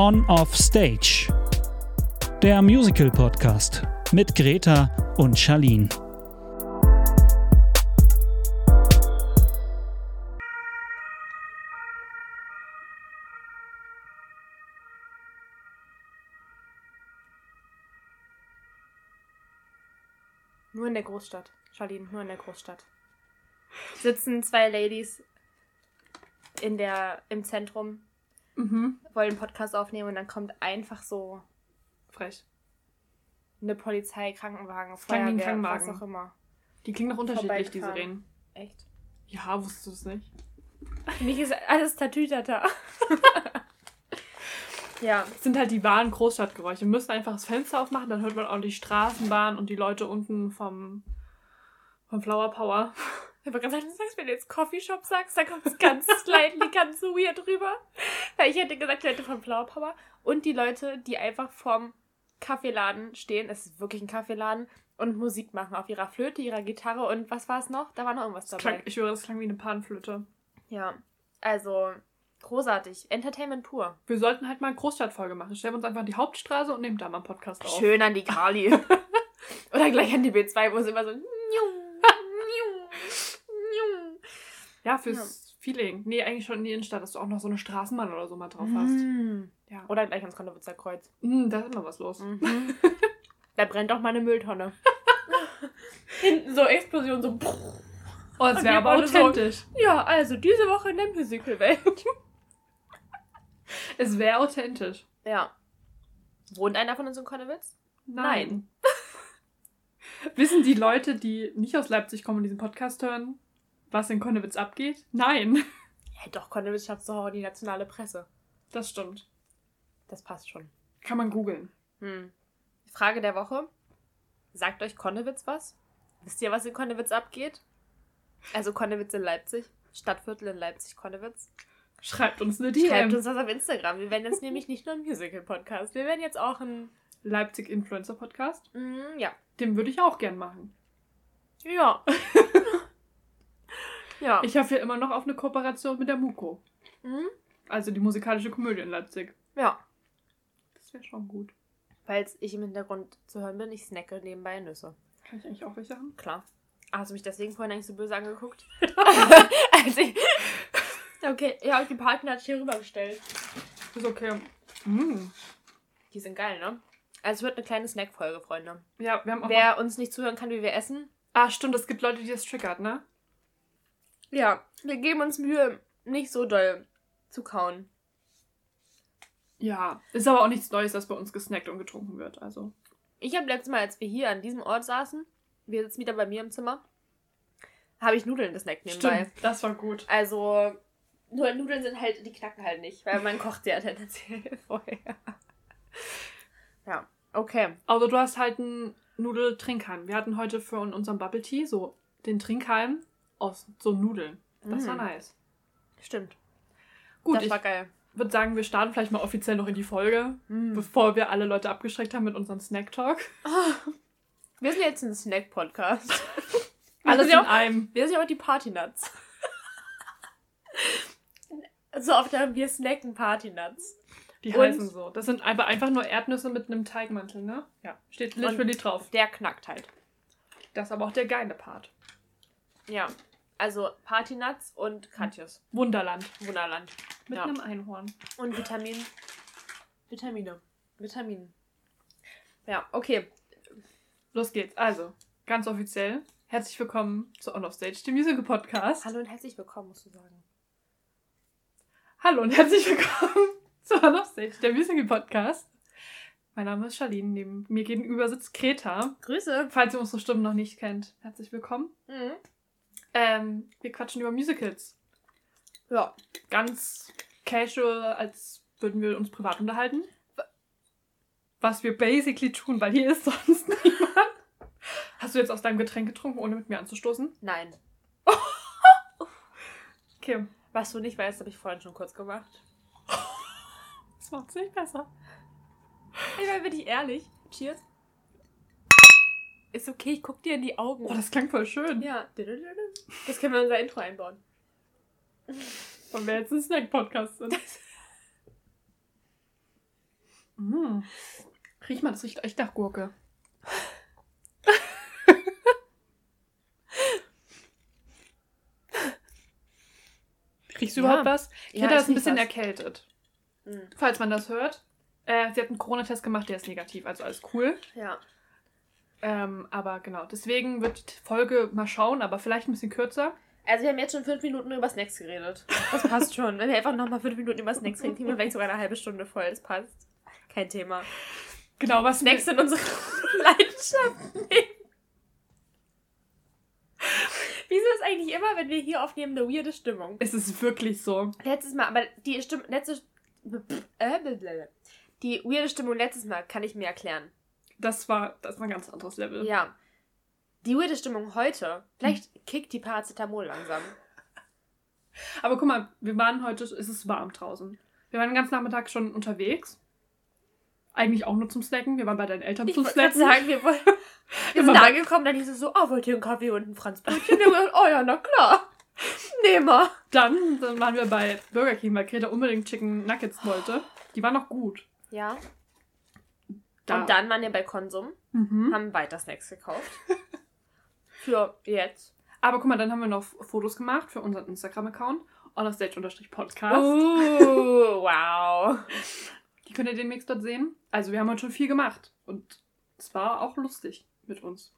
On Off Stage. Der Musical Podcast mit Greta und Charlene. Nur in der Großstadt. Charlene, nur in der Großstadt. Sitzen zwei Ladies in der, im Zentrum, Mhm. wollen einen Podcast aufnehmen und dann kommt einfach so Frech. eine Polizei, Krankenwagen, Feuerwehr, was Krankenwagen. auch immer. Die klingen doch unterschiedlich, die Vorbeigefahren. Sirenen. Echt? Ja, wusstest du es nicht? Mich ist alles Tatütata. ja, Das sind halt die wahren Großstadtgeräusche. Wir müssen einfach das Fenster aufmachen, dann hört man auch die Straßenbahn und die Leute unten vom, vom Flower Power. Ich habe gerade gesagt, wenn du jetzt Coffeeshop sagst, dann kommt es ganz slightly, ganz weird rüber. Weil ich hätte gesagt, die Leute von Flower Power und die Leute, die einfach vorm Kaffeeladen stehen, es ist wirklich ein Kaffeeladen, und Musik machen auf ihrer Flöte, ihrer Gitarre und was war es noch? Da war noch irgendwas dabei. klang, ich höre, das klang wie eine Panflöte. Ja, also großartig. Entertainment pur. Wir sollten halt mal eine Großstadtfolge machen. Stellen wir uns einfach an die Hauptstraße und nehmen da mal einen Podcast auf. Schön an die Kali. Oder gleich an die B2, wo es immer so. Ja, fürs Feeling. Nee, eigentlich schon in die Innenstadt, dass du auch noch so eine Straßenbahn oder so mal drauf hast. Mm. Ja. Oder gleich ans Konnewitzer Kreuz. Mm, da ist immer was los. Mhm. da brennt doch mal eine Mülltonne. Hinten so Explosion, so. Oh, Und wäre aber alle so- authentisch. Ja, also diese Woche in der Musicalwelt. Es wäre authentisch. Ja. Wohnt einer von uns in Konnewitz? Nein. Wissen die Leute, die nicht aus Leipzig kommen und diesen Podcast hören, was in Konnewitz abgeht? Nein. Ja, doch, Konnewitz schafft doch auch die nationale Presse. Das stimmt. Das passt schon. Kann man googeln. Hm. Frage der Woche. Sagt euch Konnewitz was? Wisst ihr, was in Konnewitz abgeht? Also Konnewitz in Leipzig. Stadtviertel in Leipzig-Konnewitz. Schreibt uns eine Schreibt DM. uns das auf Instagram. Wir werden jetzt nämlich nicht nur ein Musical-Podcast. Wir werden jetzt auch ein... Leipzig Influencer Podcast. Mm, ja. Den würde ich auch gern machen. Ja. ja. Ich hoffe ja immer noch auf eine Kooperation mit der Muko. Mhm. Also die musikalische Komödie in Leipzig. Ja. Das wäre schon gut. Falls ich im Hintergrund zu hören bin, ich snacke nebenbei Nüsse. Kann ich eigentlich auch welche haben? Klar. Ah, Hast du mich deswegen vorhin eigentlich so böse angeguckt? also ich, okay, ja, die Partner hat hier rübergestellt. Ist okay. Mm. Die sind geil, ne? Also es wird eine kleine Snack-Folge, Freunde. Ja, wir haben auch. Wer uns nicht zuhören kann, wie wir essen, Ah, stimmt, es gibt Leute, die das triggert, ne? Ja, wir geben uns Mühe, nicht so doll zu kauen. Ja. Ist aber auch nichts Neues, dass bei uns gesnackt und getrunken wird. Also. Ich habe letztes Mal, als wir hier an diesem Ort saßen, wir sitzen wieder bei mir im Zimmer, habe ich Nudeln gesnackt nebenbei. Stimmt, das war gut. Also, nur Nudeln sind halt, die knacken halt nicht, weil man kocht ja tendenziell vorher. Ja, okay. Also du hast halt einen Nudeltrinkhalm. Wir hatten heute für unseren Bubble Tea so den Trinkhalm aus so Nudeln. Das war Mm. nice. Stimmt. Gut, das ich war geil. würde sagen, wir starten vielleicht mal offiziell noch in die Folge, Mm. bevor wir alle Leute abgeschreckt haben mit unserem Snack Talk. Wir sind jetzt ein Snack-Podcast. Alles in auch, einem. wir sind ja auch die Partynuts. so oft haben wir snacken Partynuts. Die Und- heißen so. Das sind aber einfach nur Erdnüsse mit einem Teigmantel, ne? Ja. Steht literally drauf. Der knackt halt. Das ist aber auch der geile Part. Ja. Also Partynuts und Katjes. Wunderland. Wunderland. Mit Ja. einem Einhorn. Und Vitamin. Vitamine. Vitaminen. Ja, okay. Los geht's. Also, ganz offiziell. Herzlich willkommen zu On of Stage, dem Musical Podcast. Hallo und herzlich willkommen, musst du sagen. Hallo und herzlich willkommen zu On of Stage, der Musical Podcast. Mein Name ist Charlene, neben mir gegenüber sitzt Greta. Grüße. Falls ihr unsere Stimmen noch nicht kennt, herzlich willkommen. Mhm. Ähm, wir quatschen über Musicals. Ja. Ganz casual, als würden wir uns privat unterhalten. Was wir basically tun, weil hier ist sonst niemand. Hast du jetzt aus deinem Getränk getrunken, ohne mit mir anzustoßen? Nein. Okay, Was du nicht weißt, habe ich vorhin schon kurz gemacht. das macht's nicht besser. Ich meine, bin ich ehrlich. Cheers. Ist okay, ich guck dir in die Augen. Oh, das klang voll schön. ja. Das können wir in unser Intro einbauen. Wenn wir jetzt ein Snack-Podcast sind. Mm. Riech mal, das riecht echt nach Gurke. Riechst du Ja. überhaupt was? Ja, Greta ich ist ein bisschen was. erkältet. Mhm. Falls man das hört. Äh, sie hat einen Corona-Test gemacht, der ist negativ, also alles cool. Ja. Ähm, aber genau, deswegen wird die Folge mal schauen, aber vielleicht ein bisschen kürzer. Also wir haben jetzt schon fünf Minuten über Snacks geredet. Das passt schon. Wenn wir einfach nochmal fünf Minuten über Snacks reden, kriegen wir vielleicht sogar eine halbe Stunde voll. Das passt. Kein Thema. Genau, was Snacks sind unsere Leidenschaften. Wieso ist eigentlich immer, wenn wir hier aufnehmen, eine weirde Stimmung? Es ist wirklich so. Letztes Mal, aber die Stimmung, letzte, äh, blablabla. die weirde Stimmung letztes Mal kann ich mir erklären. Das war, das war ein ganz anderes Level. Ja. Die weirde Stimmung heute, vielleicht kickt die Paracetamol langsam. Aber guck mal, wir waren heute, es ist warm draußen. Wir waren den ganzen Nachmittag schon unterwegs. Eigentlich auch nur zum Snacken. Wir waren bei deinen Eltern Ich zum Snacken. sagen, wir, wollen, wir sind bei- angekommen, dann hieß es so, oh, wollt ihr einen Kaffee und ein Franzbrötchen? Oh ja, na klar. Nehmen wir. Dann, dann waren wir bei Burger King, weil Greta unbedingt Chicken Nuggets wollte. Die waren noch gut. Ja. Da. Und dann waren wir bei Konsum, Mhm. haben weiter Snacks gekauft. Für jetzt. Aber guck mal, dann haben wir noch Fotos gemacht für unseren Instagram-Account. honorstage-podcast. Uh, wow. Die könnt ihr demnächst dort sehen. Also wir haben heute schon viel gemacht. Und es war auch lustig mit uns.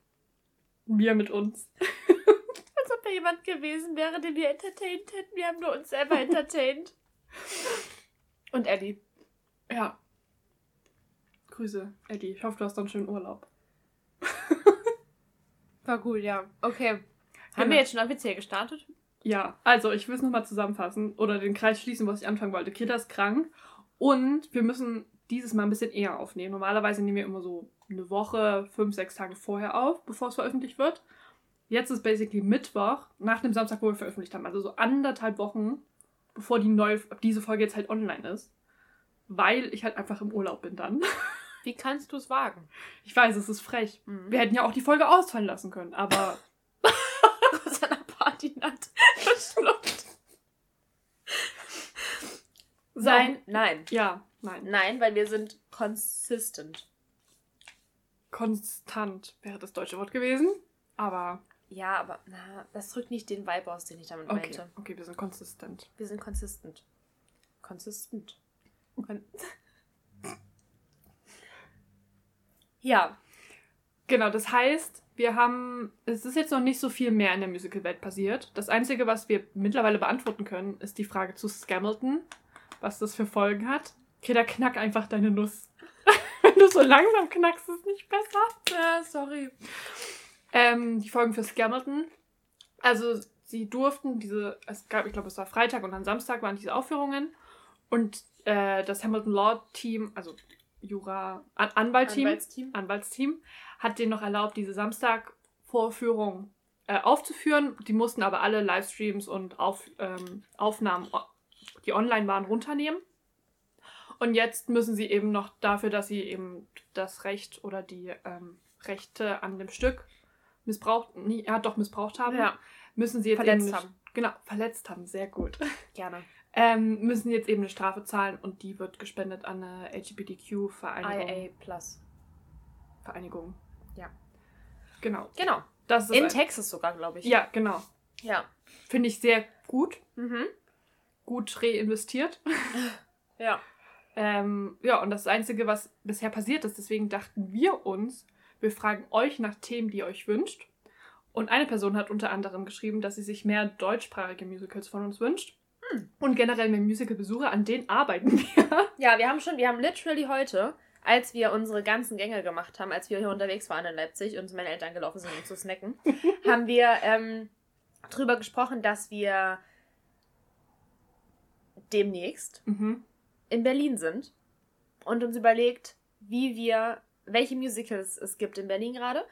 Wir mit uns. Als ob da jemand gewesen wäre, den wir entertained hätten. Wir haben nur uns selber entertained. Und Ellie. Ja. Grüße, Eddie. Ich hoffe, du hast einen schönen Urlaub. War gut, ja. Okay. Haben Genau. wir jetzt schon offiziell gestartet? Ja, also ich will es nochmal zusammenfassen oder den Kreis schließen, was ich anfangen wollte. Greta ist krank und wir müssen dieses Mal ein bisschen eher aufnehmen. Normalerweise nehmen wir immer so eine Woche, fünf, sechs Tage vorher auf, bevor es veröffentlicht wird. Jetzt ist basically Mittwoch, nach dem Samstag, wo wir veröffentlicht haben. Also so anderthalb Wochen, bevor die neue, diese Folge jetzt halt online ist. Weil ich halt einfach im Urlaub bin dann. Wie kannst du es wagen? Ich weiß, es ist frech. Mhm. Wir hätten ja auch die Folge ausfallen lassen können, aber aus einer Partynacht verschluckt. Nein, nein. Ja, nein. Nein, weil wir sind consistent. Konstant wäre das deutsche Wort gewesen. Aber Ja, aber na, das drückt nicht den Vibe aus, den ich damit okay, meinte. okay, wir sind konsistent. Wir sind consistent. Consistent. Kon ja. Genau, das heißt, wir haben, es ist jetzt noch nicht so viel mehr in der Musical-Welt passiert. Das Einzige, was wir mittlerweile beantworten können, ist die Frage zu Scamilton, was das für Folgen hat. Greta, knack einfach deine Nuss. Wenn du so langsam knackst, ist es nicht besser. Ja, sorry. Ähm, die Folgen für Scamilton. Also, sie durften diese, es gab, ich glaube, es war Freitag und dann Samstag waren diese Aufführungen. Und äh, das Hamilton Law Team, also Jura, An Anwaltteam, Anwaltsteam. Anwaltsteam, hat denen noch erlaubt, diese Samstag-Vorführung äh, aufzuführen. Die mussten aber alle Livestreams und Auf, ähm, Aufnahmen, die online waren, runternehmen. Und jetzt müssen sie eben noch dafür, dass sie eben das Recht oder die ähm, Rechte an dem Stück missbraucht, nie, ja doch missbraucht haben, Ja, müssen sie jetzt verletzt eben haben. Genau, verletzt haben, sehr gut. Gerne. Ähm, müssen jetzt eben eine Strafe zahlen und die wird gespendet an eine LGBTQ-Vereinigung. IA Plus. Vereinigung. Ja. Genau. Genau. Das ist In Texas sogar, glaube ich. Ja, genau. Ja. Finde ich sehr gut. Mhm. Gut reinvestiert. Ja. Ähm, ja, und das Einzige, was bisher passiert ist, deswegen dachten wir uns, wir fragen euch nach Themen, die ihr euch wünscht. Und eine Person hat unter anderem geschrieben, dass sie sich mehr deutschsprachige Musicals von uns wünscht. Und generell mehr Musicalbesuche, an denen arbeiten wir. Ja, wir haben schon, wir haben literally heute, als wir unsere ganzen Gänge gemacht haben, als wir hier unterwegs waren in Leipzig und meine Eltern gelaufen sind, um zu snacken, haben wir ähm, drüber gesprochen, dass wir demnächst Mhm. in Berlin sind und uns überlegt, wie wir, welche Musicals es gibt in Berlin gerade,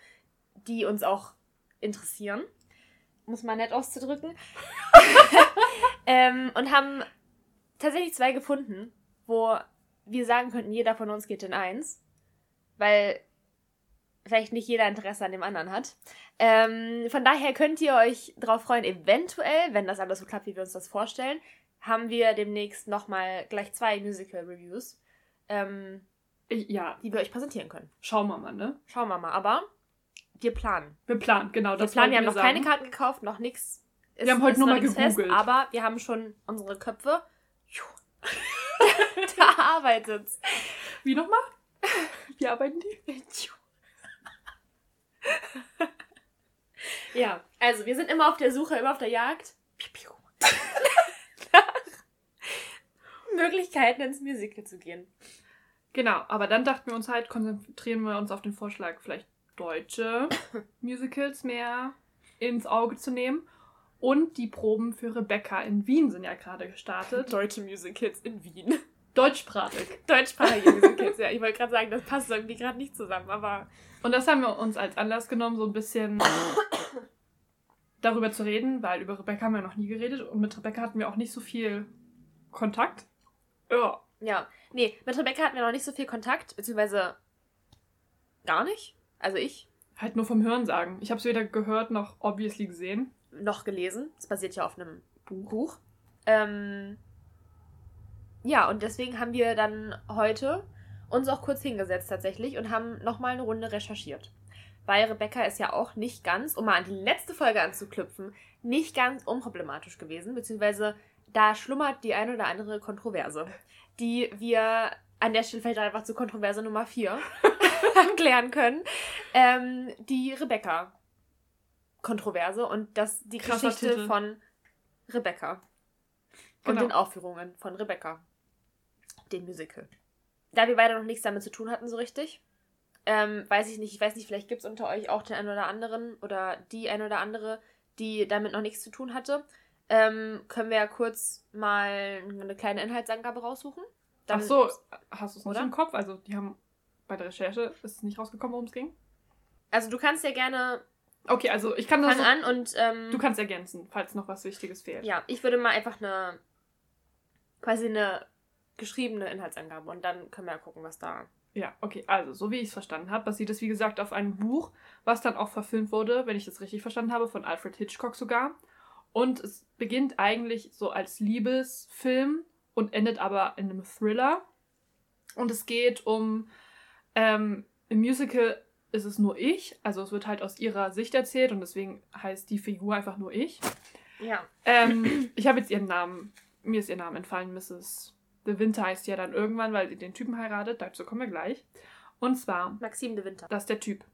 die uns auch interessieren. Muss man nett auszudrücken. ähm, und haben tatsächlich zwei gefunden, wo wir sagen könnten, jeder von uns geht in eins. Weil vielleicht nicht jeder Interesse an dem anderen hat. Ähm, von daher könnt ihr euch darauf freuen, eventuell, wenn das alles so klappt, wie wir uns das vorstellen, haben wir demnächst nochmal gleich zwei Musical-Reviews. Ähm, ja, die wir euch präsentieren können. schauen wir mal, ne? Schauen wir mal. Aber wir planen. Wir planen, genau. Wir Das planen, wir haben noch keine sagen. Karten gekauft, noch nichts. Wir haben heute nur mal fest, gegoogelt. aber wir haben schon unsere Köpfe. da arbeitet's. Wie nochmal? Wie arbeiten die? Ja, also wir sind immer auf der Suche, immer auf der Jagd. Nach Möglichkeiten ins Musical zu gehen. Genau, aber dann dachten wir uns halt, konzentrieren wir uns auf den Vorschlag, vielleicht deutsche Musicals mehr ins Auge zu nehmen. Und die Proben für Rebecca in Wien sind ja gerade gestartet. Deutsche Musicals in Wien. Deutschsprachig. Deutschsprachige Musicals, ja. Ich wollte gerade sagen, das passt irgendwie gerade nicht zusammen, aber Und das haben wir uns als Anlass genommen, so ein bisschen darüber zu reden, weil über Rebecca haben wir noch nie geredet und mit Rebecca hatten wir auch nicht so viel Kontakt. Ja. ja. Nee, mit Rebecca hatten wir noch nicht so viel Kontakt, beziehungsweise gar nicht. Also ich Halt nur vom Hören sagen. Ich habe es weder gehört noch obviously gesehen. Noch gelesen. Es basiert ja auf einem Buch. Ähm, ja, und deswegen haben wir dann heute uns auch kurz hingesetzt tatsächlich und haben nochmal eine Runde recherchiert. Weil Rebecca ist ja auch nicht ganz, um mal an die letzte Folge anzuknüpfen, nicht ganz unproblematisch gewesen, beziehungsweise da schlummert die ein oder andere Kontroverse, die wir an der Stelle vielleicht einfach zu Kontroverse Nummer 4 erklären können. Ähm, die Rebecca. Kontroverse und das die Krasser Geschichte Titel. von Rebecca. Und Genau. den Aufführungen von Rebecca. Den Musical. Da wir beide noch nichts damit zu tun hatten, so richtig, ähm, weiß ich nicht, ich weiß nicht, vielleicht gibt es unter euch auch den einen oder anderen oder die ein oder andere, die damit noch nichts zu tun hatte. Ähm, können wir ja kurz mal eine kleine Inhaltsangabe raussuchen. Ach so, hast du es nicht im Kopf? Also, die haben bei der Recherche ist es nicht rausgekommen, worum es ging. Also du kannst ja gerne Okay, also ich kann das. fang an und ähm, Du kannst ergänzen, falls noch was Wichtiges fehlt. Ja, ich würde mal einfach eine quasi eine geschriebene Inhaltsangabe und dann können wir ja gucken, was da. Ja, okay. Also, so wie ich es verstanden habe, basiert es wie gesagt auf einem Buch, was dann auch verfilmt wurde, wenn ich das richtig verstanden habe, von Alfred Hitchcock sogar. Und es beginnt eigentlich so als Liebesfilm und endet aber in einem Thriller. Und es geht um, ähm, im Musical ist es nur ich, also es wird halt aus ihrer Sicht erzählt und deswegen heißt die Figur einfach nur ich. Ja. Ähm, ich habe jetzt ihren Namen, mir ist ihr Name entfallen, Mrs. De Winter heißt ja dann irgendwann, weil sie den Typen heiratet, dazu kommen wir gleich. Und zwar, Maxime de Winter. das ist der Typ,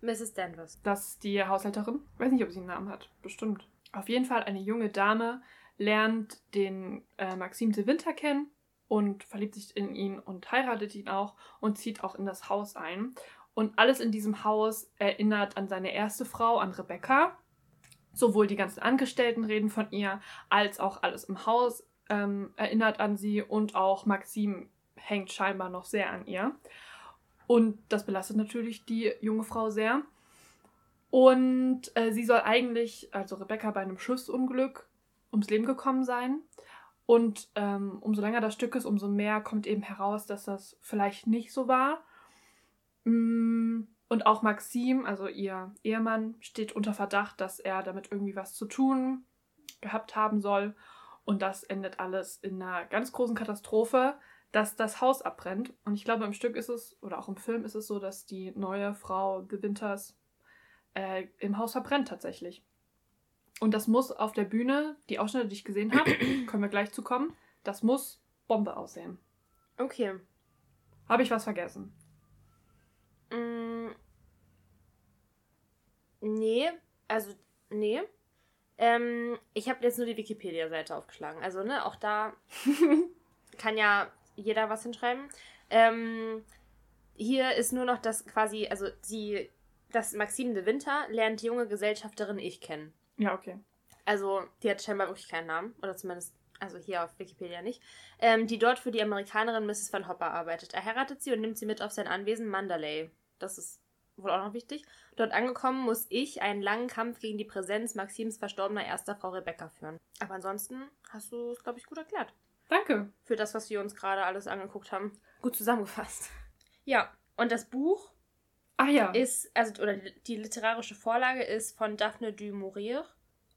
Mrs. Danvers. das ist die Haushälterin. Weiß nicht, ob sie einen Namen hat, bestimmt. Auf jeden Fall eine junge Dame lernt den äh, Maxime de Winter kennen und verliebt sich in ihn und heiratet ihn auch und zieht auch in das Haus ein. Und alles in diesem Haus erinnert an seine erste Frau, an Rebecca. Sowohl die ganzen Angestellten reden von ihr, als auch alles im Haus ähm, erinnert an sie und auch Maxim hängt scheinbar noch sehr an ihr. Und das belastet natürlich die junge Frau sehr. Und äh, sie soll eigentlich, also Rebecca, bei einem Schussunglück ums Leben gekommen sein. Und ähm, umso länger das Stück ist, umso mehr kommt eben heraus, dass das vielleicht nicht so war. Mm, Und auch Maxim, also ihr Ehemann, steht unter Verdacht, dass er damit irgendwie was zu tun gehabt haben soll. Und das endet alles in einer ganz großen Katastrophe, dass das Haus abbrennt. Und ich glaube, im Stück ist es, oder auch im Film ist es so, dass die neue Frau The Winters äh, im Haus verbrennt tatsächlich. Und das muss auf der Bühne, die Ausschnitte, die ich gesehen habe, können wir gleich zu kommen, das muss Bombe aussehen. Okay. Habe ich was vergessen? Mm, nee, also nee. Ähm, ich habe jetzt nur die Wikipedia-Seite aufgeschlagen. Also, ne, auch da kann ja jeder was hinschreiben. Ähm, hier ist nur noch das quasi, also sie, das Maxime de Winter lernt die junge Gesellschafterin Ich kennen. ja, okay. Also, die hat scheinbar wirklich keinen Namen. Oder zumindest, also hier auf Wikipedia nicht. Ähm, die dort für die Amerikanerin Mrs. Van Hopper arbeitet. Er heiratet sie und nimmt sie mit auf sein Anwesen Mandalay. Das ist wohl auch noch wichtig. Dort angekommen muss ich einen langen Kampf gegen die Präsenz Maxims verstorbener erster Frau Rebecca führen. Aber ansonsten hast du es, glaube ich, gut erklärt. Danke. Für das, was wir uns gerade alles angeguckt haben. Gut zusammengefasst. Ja, und das Buch Ah ja. ist, also, oder die literarische Vorlage ist von Daphne du Maurier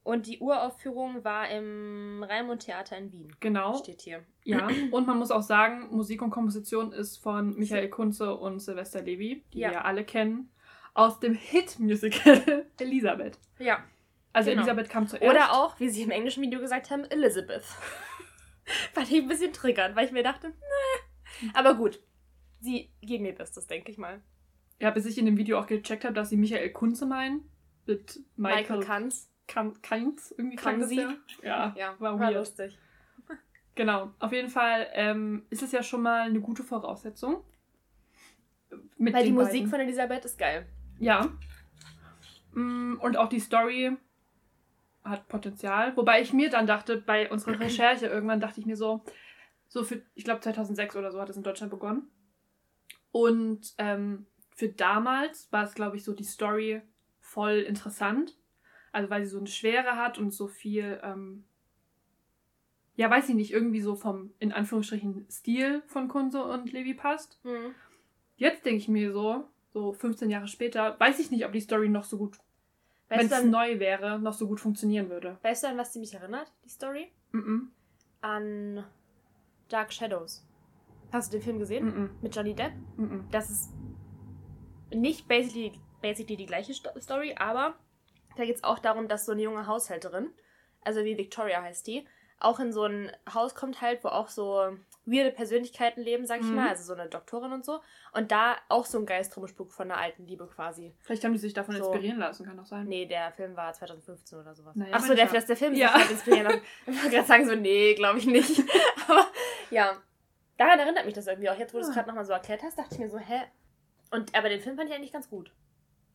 Und die Uraufführung war im Raimund Theater in Wien. Genau. Steht hier. Ja, und man muss auch sagen, Musik und Komposition ist von Michael Kunze und Sylvester Levy, die Ja. wir ja alle kennen, aus dem Hit-Musical Elisabeth. Ja. Also Genau. Elisabeth kam zuerst. Oder auch, wie sie im englischen Video gesagt haben, Elizabeth. Fand ich ein bisschen triggernd, weil ich mir dachte, nee. Aber gut. Sie geben ihr Bestes, denke ich mal. Ja, bis ich in dem Video auch gecheckt habe, dass sie Michael Kunze meinen. Mit Michael Michael, Kanz. Kan Kainz. Irgendwie das Kanzi. ja. Ja, Ja, war war weird. lustig. Genau. Auf jeden Fall ähm, ist es ja schon mal eine gute Voraussetzung. Mit Weil die Musik beiden. von Elisabeth ist geil. Ja. Mm, Und auch die Story hat Potenzial. Wobei ich mir dann dachte, bei unserer Recherche irgendwann dachte ich mir so, so für, ich glaube 2006 oder so hat es in Deutschland begonnen. Und ähm, für damals war es, glaube ich, so die Story voll interessant. Also weil sie so eine Schwere hat und so viel, ähm, ja, weiß ich nicht, irgendwie so vom, in Anführungsstrichen, Stil von Kunze und Levi passt. Hm. Jetzt denke ich mir so, so 15 Jahre später, weiß ich nicht, ob die Story noch so gut, wenn es neu wäre, noch so gut funktionieren würde. weißt du, an was sie mich erinnert, die Story? Mhm. An Dark Shadows. Hast du den Film gesehen? Mhm. Mit Johnny Depp? Mhm. Das ist nicht basically, basically die gleiche Sto- Story, aber da geht es auch darum, dass so eine junge Haushälterin, also wie Victoria heißt die, auch in so ein Haus kommt halt, wo auch so weirde Persönlichkeiten leben, sag ich Mhm. mal, also so eine Doktorin und so. Und da auch so ein Geist rumspuckt von der alten Liebe quasi. Vielleicht haben die sich davon So. inspirieren lassen, kann doch sein. Nee, der Film war 2015 oder sowas. Naja, Achso, der, der Film Ja. sich inspirieren lassen. Ich wollte gerade sagen, so, nee, glaube ich nicht. Aber ja, daran erinnert mich das irgendwie auch. Jetzt, wo du es Ah. gerade nochmal so erklärt hast, dachte ich mir so, hä? Und, aber den Film fand ich eigentlich ganz gut.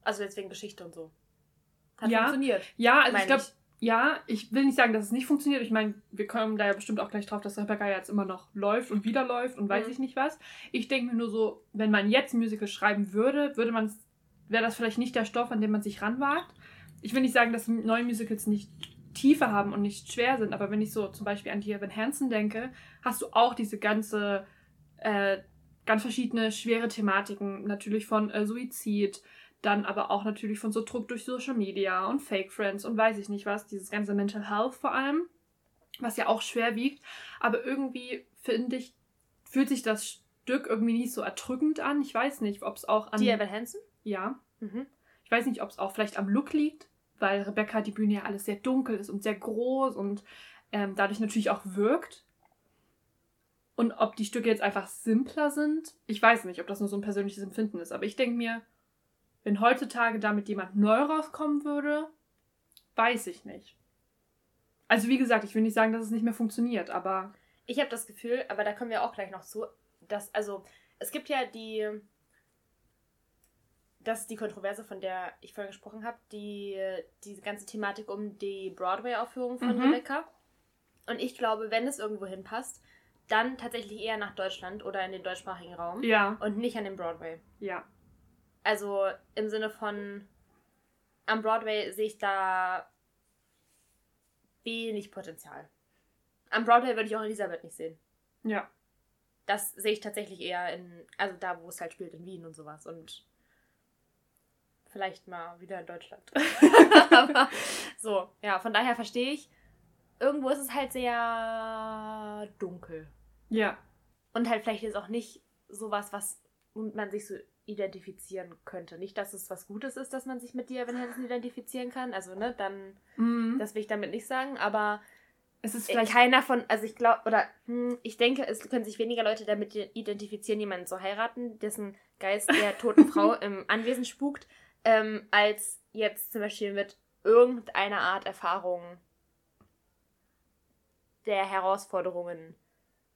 Also jetzt wegen Geschichte und so. Hat Ja. funktioniert. Ja, also ich glaube, ja, ich will nicht sagen, dass es nicht funktioniert. Ich meine, wir kommen da ja bestimmt auch gleich drauf, dass Rebecca jetzt immer noch läuft und wieder läuft und weiß Mhm. ich nicht was. Ich denke mir nur so, wenn man jetzt Musical schreiben würde, würde man wäre das vielleicht nicht der Stoff, an dem man sich ranwagt. Ich will nicht sagen, dass neue Musicals nicht Tiefe haben und nicht schwer sind, aber wenn ich so zum Beispiel an die Evan Hansen denke, hast du auch diese ganze, äh, ganz verschiedene schwere Thematiken, natürlich von äh, Suizid, dann aber auch natürlich von so Druck durch Social Media und Fake Friends und weiß ich nicht was, dieses ganze Mental Health vor allem, was ja auch schwer wiegt. Aber irgendwie finde ich, fühlt sich das Stück irgendwie nicht so erdrückend an. Ich weiß nicht, ob es auch an. Die Evan Hansen? ja. Mhm. Ich weiß nicht, ob es auch vielleicht am Look liegt, weil Rebecca die Bühne ja alles sehr dunkel ist und sehr groß und ähm, dadurch natürlich auch wirkt. Und ob die Stücke jetzt einfach simpler sind, ich weiß nicht, ob das nur so ein persönliches Empfinden ist. Aber ich denke mir, wenn heutzutage damit jemand neu rauskommen würde, weiß ich nicht. Also wie gesagt, ich will nicht sagen, dass es nicht mehr funktioniert, aber Ich habe das Gefühl, aber da kommen wir auch gleich noch zu, dass, also, es gibt ja die, das ist die Kontroverse, von der ich vorhin gesprochen habe, die, diese ganze Thematik um die Broadway-Aufführung von Mhm. Rebecca. Und ich glaube, wenn es irgendwo hinpasst, dann tatsächlich eher nach Deutschland oder in den deutschsprachigen Raum ja, und nicht an den Broadway. ja. Also im Sinne von, am Broadway sehe ich da wenig Potenzial. Am Broadway würde ich auch Elisabeth nicht sehen. Ja. Das sehe ich tatsächlich eher in, also da, wo es halt spielt, in Wien und sowas. Und vielleicht mal wieder in Deutschland. Aber so, ja, von daher verstehe ich. Irgendwo ist es halt sehr dunkel. Ja. Und halt vielleicht ist auch nicht sowas, was man sich so identifizieren könnte. Nicht, dass es was Gutes ist, dass man sich mit dir, Evan Hansen identifizieren kann. Also, ne, dann, Mhm. das will ich damit nicht sagen, aber es ist Vielleicht keiner von, also ich glaube, oder hm, ich denke, es können sich weniger Leute damit identifizieren, jemanden zu heiraten, dessen Geist der toten Frau im Anwesen spukt, ähm, als jetzt zum Beispiel mit irgendeiner Art Erfahrung der Herausforderungen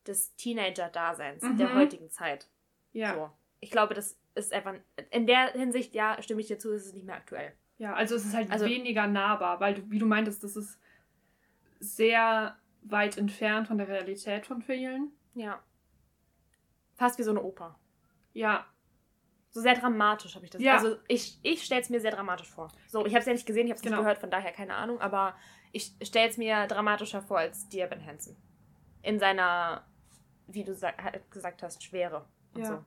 des Teenager-Daseins der Mhm. heutigen Zeit. ja. So. Ich glaube, das ist einfach, in der Hinsicht, ja, stimme ich dir zu, ist es nicht mehr aktuell. Ja, also es ist halt Also- weniger nahbar, weil du, wie du meintest, das ist sehr weit entfernt von der Realität von vielen. Ja. Fast wie so eine Oper. Ja, So sehr dramatisch habe ich das. Ja. Also ich, ich stelle es mir sehr dramatisch vor. So, ich habe es ja nicht gesehen, ich habe es Genau. nicht gehört, von daher keine Ahnung, aber ich stelle es mir dramatischer vor als die Evan Hansen. In seiner, wie du sa- ha- gesagt hast, Schwere und Ja. so.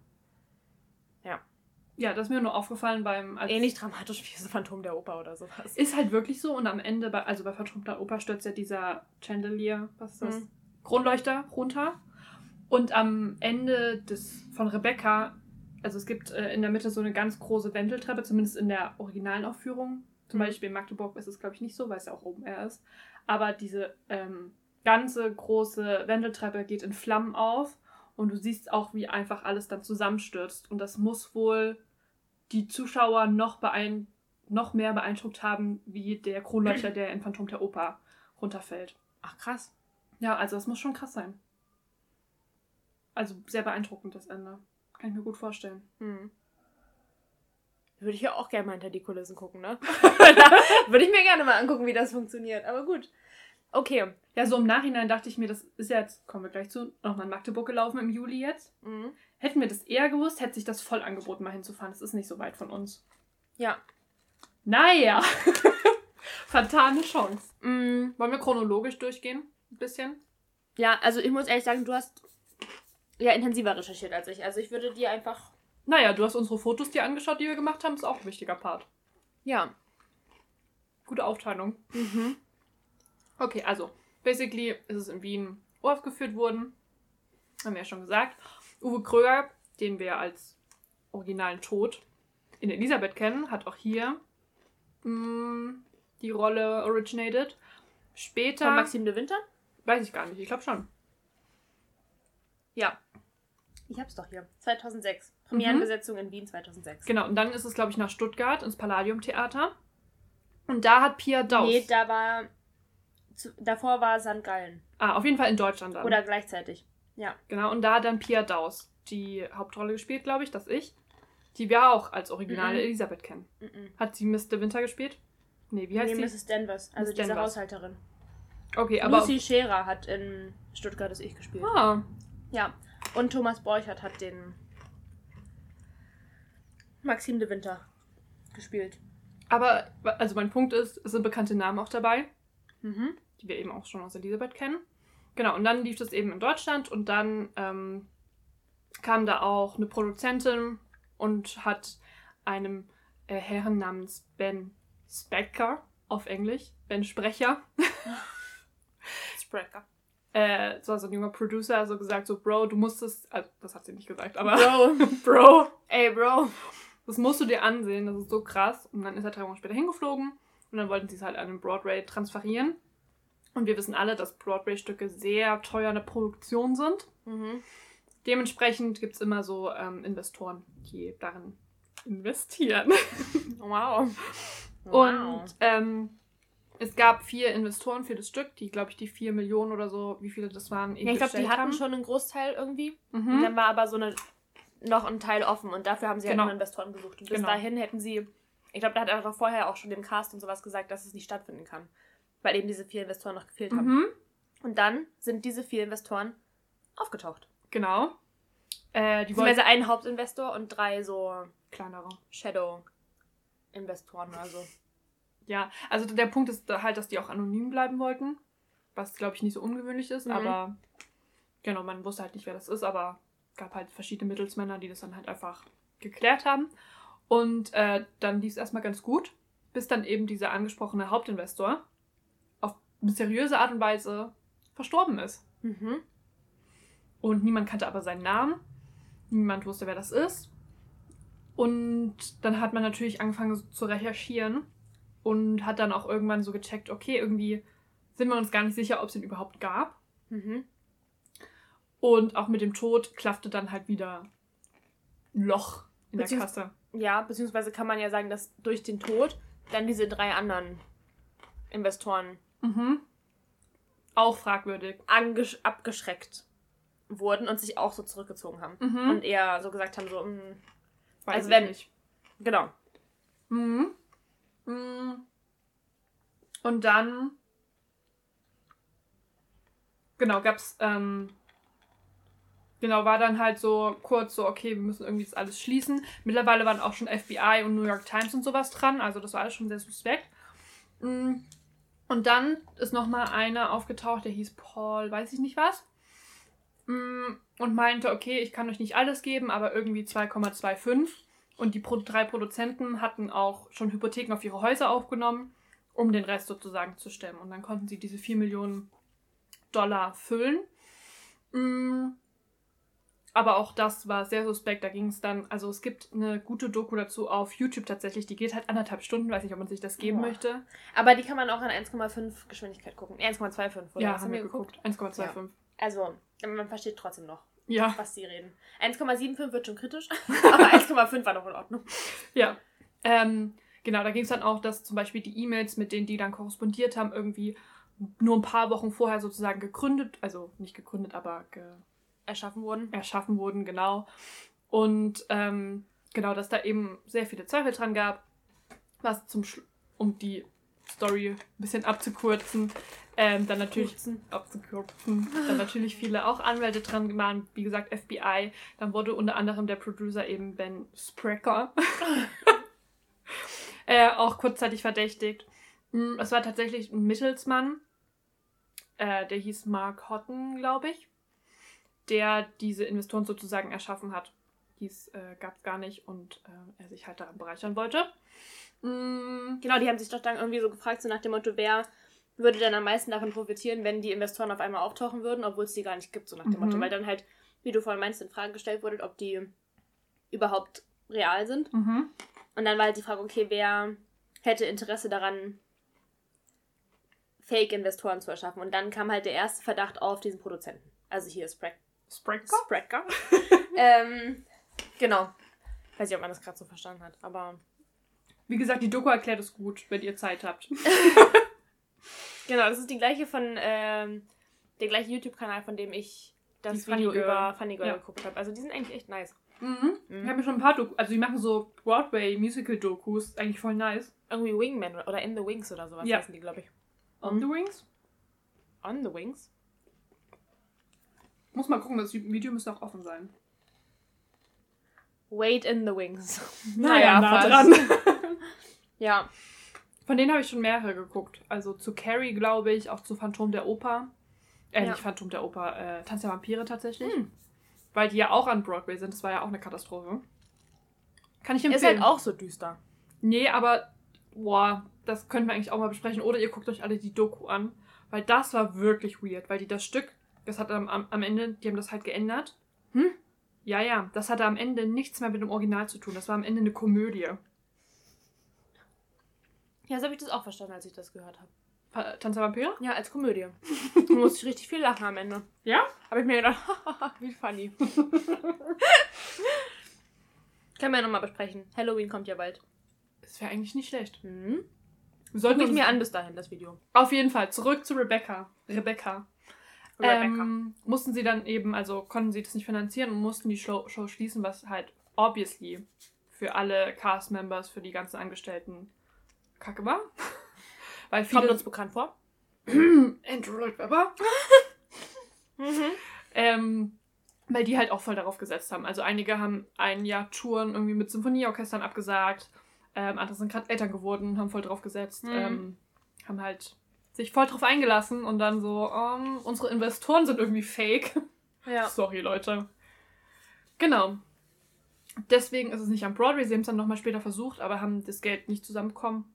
Ja. Das ist mir nur aufgefallen beim. Ähnlich dramatisch wie das Phantom der Oper oder sowas. Ist halt wirklich so und am Ende, bei, also bei Phantom der Oper stürzt ja dieser Chandelier, was ist das? Hm. Kronleuchter runter. Und am Ende des, von Rebecca, also es gibt äh, in der Mitte so eine ganz große Wendeltreppe, zumindest in der originalen Aufführung. Zum Mhm. Beispiel in Magdeburg ist es, glaube ich, nicht so, weil es ja auch oben air ist. Aber diese ähm, ganze große Wendeltreppe geht in Flammen auf und du siehst auch, wie einfach alles dann zusammenstürzt. Und das muss wohl die Zuschauer noch, beein noch mehr beeindruckt haben, wie der Kronleuchter, der in Phantom der Oper runterfällt. Ach krass. Ja, also das muss schon krass sein. Also sehr beeindruckend, das Ende. Kann ich mir gut vorstellen. Hm. Würde ich ja auch gerne mal hinter die Kulissen gucken, ne? würde ich mir gerne mal angucken, wie das funktioniert. Aber gut. Okay. Ja, so im Nachhinein dachte ich mir, das ist ja jetzt, kommen wir gleich zu, nochmal in Magdeburg gelaufen im Juli jetzt. Mhm. Hätten wir das eher gewusst, hätte sich das voll angeboten, mal hinzufahren. Das ist nicht so weit von uns. Ja. Naja. Vertane Chance. Mm, Wollen wir chronologisch durchgehen? Ein bisschen? ja, also ich muss ehrlich sagen, du hast ja intensiver recherchiert als ich. Also ich würde dir einfach. Naja, du hast unsere Fotos dir angeschaut, die wir gemacht haben. Ist auch ein wichtiger Part. Ja. Gute Aufteilung. Mhm. Okay, also, basically ist es in Wien aufgeführt worden. Haben wir ja schon gesagt. Uwe Kröger, den wir als originalen Tod in Elisabeth kennen, hat auch hier mh, die Rolle originated. Später. Von Maxim de Winter? Weiß ich gar nicht, ich glaube schon. Ja. Ich hab's doch hier. 2006. Premierenbesetzung in Wien 2006. Genau, und dann ist es, glaube ich, nach Stuttgart ins Palladium Theater. Und da hat Pia Daus. Nee, da war. Zu, davor war St. Gallen. ah, auf jeden Fall in Deutschland dann. Oder gleichzeitig. Ja. Genau, und da hat dann Pia Daus die Hauptrolle gespielt, glaube ich, das ich. Die wir auch als originale Mhm. Elisabeth kennen. Mhm. Hat sie Miss de Winter gespielt? Nee, wie heißt Nee, sie? Mrs. Danvers. Also Miss diese Danvers. Haushalterin. Okay, aber. Lucy Scherer hat in Stuttgart das Ich gespielt. Ah, Ja. Und Thomas Borchert hat den Maxim de Winter gespielt. aber, also mein Punkt ist, es sind bekannte Namen auch dabei, Mhm. die wir eben auch schon aus Elisabeth kennen. Genau, und dann lief das eben in Deutschland und dann ähm, kam da auch eine Produzentin und hat einem äh, Herren namens Ben Specker auf Englisch, Ben Sprecher, Sprecher. äh, das war so ein junger Producer, so gesagt, so, Bro, du musst es, also, das hat sie nicht gesagt, aber, Bro. Bro, Ey, Bro. das musst du dir ansehen, das ist so krass. Und dann ist er drei Wochen später hingeflogen und dann wollten sie es halt an den Broadway transferieren. Und wir wissen alle, dass Broadway-Stücke sehr teuer in der Produktion sind. Mhm. Dementsprechend gibt es immer so ähm, Investoren, die darin investieren. Wow. Und ähm, es gab vier Investoren für das Stück, die, glaube ich, die vier Millionen oder so, wie viele das waren, ja, ich glaube, die hatten haben. schon einen Großteil irgendwie. Und Mhm. dann war aber so eine noch ein Teil offen und dafür haben sie Genau. halt Investoren gesucht. Und bis Genau. dahin hätten sie, ich glaube, da hat er vorher auch schon dem Cast und sowas gesagt, dass es nicht stattfinden kann. Weil eben diese vier Investoren noch gefehlt haben. Mhm. Und dann sind diese vier Investoren aufgetaucht. Genau. Äh, die Beziehungsweise wollten ein Hauptinvestor und drei so kleinere. Shadow-Investoren oder so. Ja, also der Punkt ist halt, dass die auch anonym bleiben wollten. Was, glaube ich, nicht so ungewöhnlich ist, Mhm. aber genau, man wusste halt nicht, wer das ist, aber gab halt verschiedene Mittelsmänner, die das dann halt einfach geklärt haben. Und äh, dann lief es erstmal ganz gut, bis dann eben dieser angesprochene Hauptinvestor mysteriöse Art und Weise verstorben ist. Mhm. Und niemand kannte aber seinen Namen. Niemand wusste, wer das ist. Und dann hat man natürlich angefangen zu recherchieren und hat dann auch irgendwann so gecheckt, okay, irgendwie sind wir uns gar nicht sicher, ob es ihn überhaupt gab. Mhm. Und auch mit dem Tod klaffte dann halt wieder ein Loch in der Beziehungs- Kasse. Ja, beziehungsweise kann man ja sagen, dass durch den Tod dann diese drei anderen Investoren Mhm. Auch fragwürdig. angesch abgeschreckt wurden und sich auch so zurückgezogen haben. Mhm. Und eher so gesagt haben, so, mm, Weiß also ich wenn- nicht. genau. Mhm. Mhm. Und dann genau gab's ähm, genau war dann halt so kurz so okay wir müssen irgendwie das alles schließen. Mittlerweile waren auch schon FBI und New York Times und sowas dran, also das war alles schon sehr suspekt. Mhm. Und dann ist noch mal einer aufgetaucht, der hieß Paul, weiß ich nicht was. Mhm. Und meinte, okay, ich kann euch nicht alles geben, aber irgendwie 2,25. Und die drei Produzenten hatten auch schon Hypotheken auf ihre Häuser aufgenommen, um den Rest sozusagen zu stemmen. Und dann konnten sie diese 4 Millionen Dollar füllen. Aber auch das war sehr suspekt. Da ging es dann, also es gibt eine gute Doku dazu auf YouTube tatsächlich. Die geht halt anderthalb Stunden. Weiß nicht, ob man sich das geben Boah. möchte. Aber die kann man auch in 1,5 Geschwindigkeit gucken. Nee, 1,25, oder? ja, haben wir geguckt. 1,25. Also, man versteht trotzdem noch, Ja. was sie reden. 1,75 wird schon kritisch, aber 1,5 war noch in Ordnung. Ja. Ähm, genau, da ging es dann auch, dass zum Beispiel die E-Mails, mit denen die dann korrespondiert haben, irgendwie nur ein paar Wochen vorher sozusagen gegründet, also nicht gegründet, aber ge Erschaffen wurden. erschaffen wurden, genau. Und ähm, genau, dass da eben sehr viele Zweifel dran gab, was zum Schlu um die Story ein bisschen abzukürzen, ähm, dann natürlich abzukürzen, dann natürlich viele auch Anwälte dran waren, wie gesagt FBI, dann wurde unter anderem der Producer eben Ben Sprecher äh, auch kurzzeitig verdächtigt. Mm, Es war tatsächlich ein Mittelsmann, äh, der hieß Mark Houghton, glaube ich, der diese Investoren sozusagen erschaffen hat. Dies äh, gab es gar nicht und äh, er sich halt daran bereichern wollte. Mm, Genau, die haben sich doch dann irgendwie so gefragt, so nach dem Motto, wer würde denn am meisten davon profitieren, wenn die Investoren auf einmal auftauchen würden, obwohl es die gar nicht gibt, so nach dem Mhm. Motto. Weil dann halt, wie du vorhin meinst, in Frage gestellt wurde, ob die überhaupt real sind. mhm. Und dann war halt die Frage, okay, wer hätte Interesse daran, Fake-Investoren zu erschaffen. Und dann kam halt der erste Verdacht auf diesen Produzenten. Also hier ist Sprack Sprecher? Sprecker. ähm, genau. Weiß nicht, ob man das gerade so verstanden hat, aber Wie gesagt, die Doku erklärt es gut, wenn ihr Zeit habt. genau, das ist die gleiche von, ähm, der gleiche YouTube-Kanal, von dem ich das Die Funny Video Girl. über Funny Girl Ja. geguckt habe. Also die sind eigentlich echt nice. Mhm. Mhm. Ich habe mir schon ein paar Doku, also die machen so Broadway-Musical-Dokus, eigentlich voll nice. Irgendwie Wingman oder In the Wings oder sowas Ja. heißen die, glaube ich. On Mhm. the Wings? On the Wings? Muss mal gucken, das Video müsste auch offen sein. Wait in the Wings. nah fast. dran. Ja. Von denen habe ich schon mehrere geguckt. Also zu Carrie, glaube ich, auch zu Phantom der Oper. Äh, Ja. nicht Phantom der Oper, äh, Tanz der Vampire tatsächlich. Hm. Weil die ja auch an Broadway sind. Das war ja auch eine Katastrophe. Kann ich Ist empfehlen. halt auch so düster. Nee, aber boah, das können wir eigentlich auch mal besprechen. Oder ihr guckt euch alle die Doku an. Weil das war wirklich weird. Weil die das Stück, das hat am, am, Ende, die haben das halt geändert. Hm? Ja, ja, das hatte am Ende nichts mehr mit dem Original zu tun. Das war am Ende eine Komödie. Ja, so habe ich das auch verstanden, als ich das gehört habe. Pa- Tanz der Vampire? Ja, als Komödie. da musste ich richtig viel lachen am Ende. Ja? Habe ich mir gedacht, wie funny. Können wir ja nochmal besprechen. Halloween kommt ja bald. Das wäre eigentlich nicht schlecht. Mhm. Wir sollten uns mir an bis dahin, das Video. Auf jeden Fall, zurück zu Rebecca. Rebecca. Ähm, mussten sie dann eben, also konnten sie das nicht finanzieren und mussten die Show, Show schließen, was halt obviously für alle Cast-Members, für die ganzen Angestellten kacke war. Weil Kommt viele... uns bekannt vor. Andrew Lloyd Webber. Mhm. Ähm, weil die halt auch voll darauf gesetzt haben. Also einige haben ein Jahr Touren irgendwie mit Symphonieorchestern abgesagt. Ähm, andere sind gerade Eltern geworden, haben voll drauf gesetzt. Mhm. Ähm, haben halt sich voll drauf eingelassen und dann so, ähm, unsere Investoren sind irgendwie fake. Ja. Sorry, Leute. Genau. Deswegen ist es nicht am Broadway. Sie haben es dann nochmal später versucht, aber haben das Geld nicht zusammenbekommen.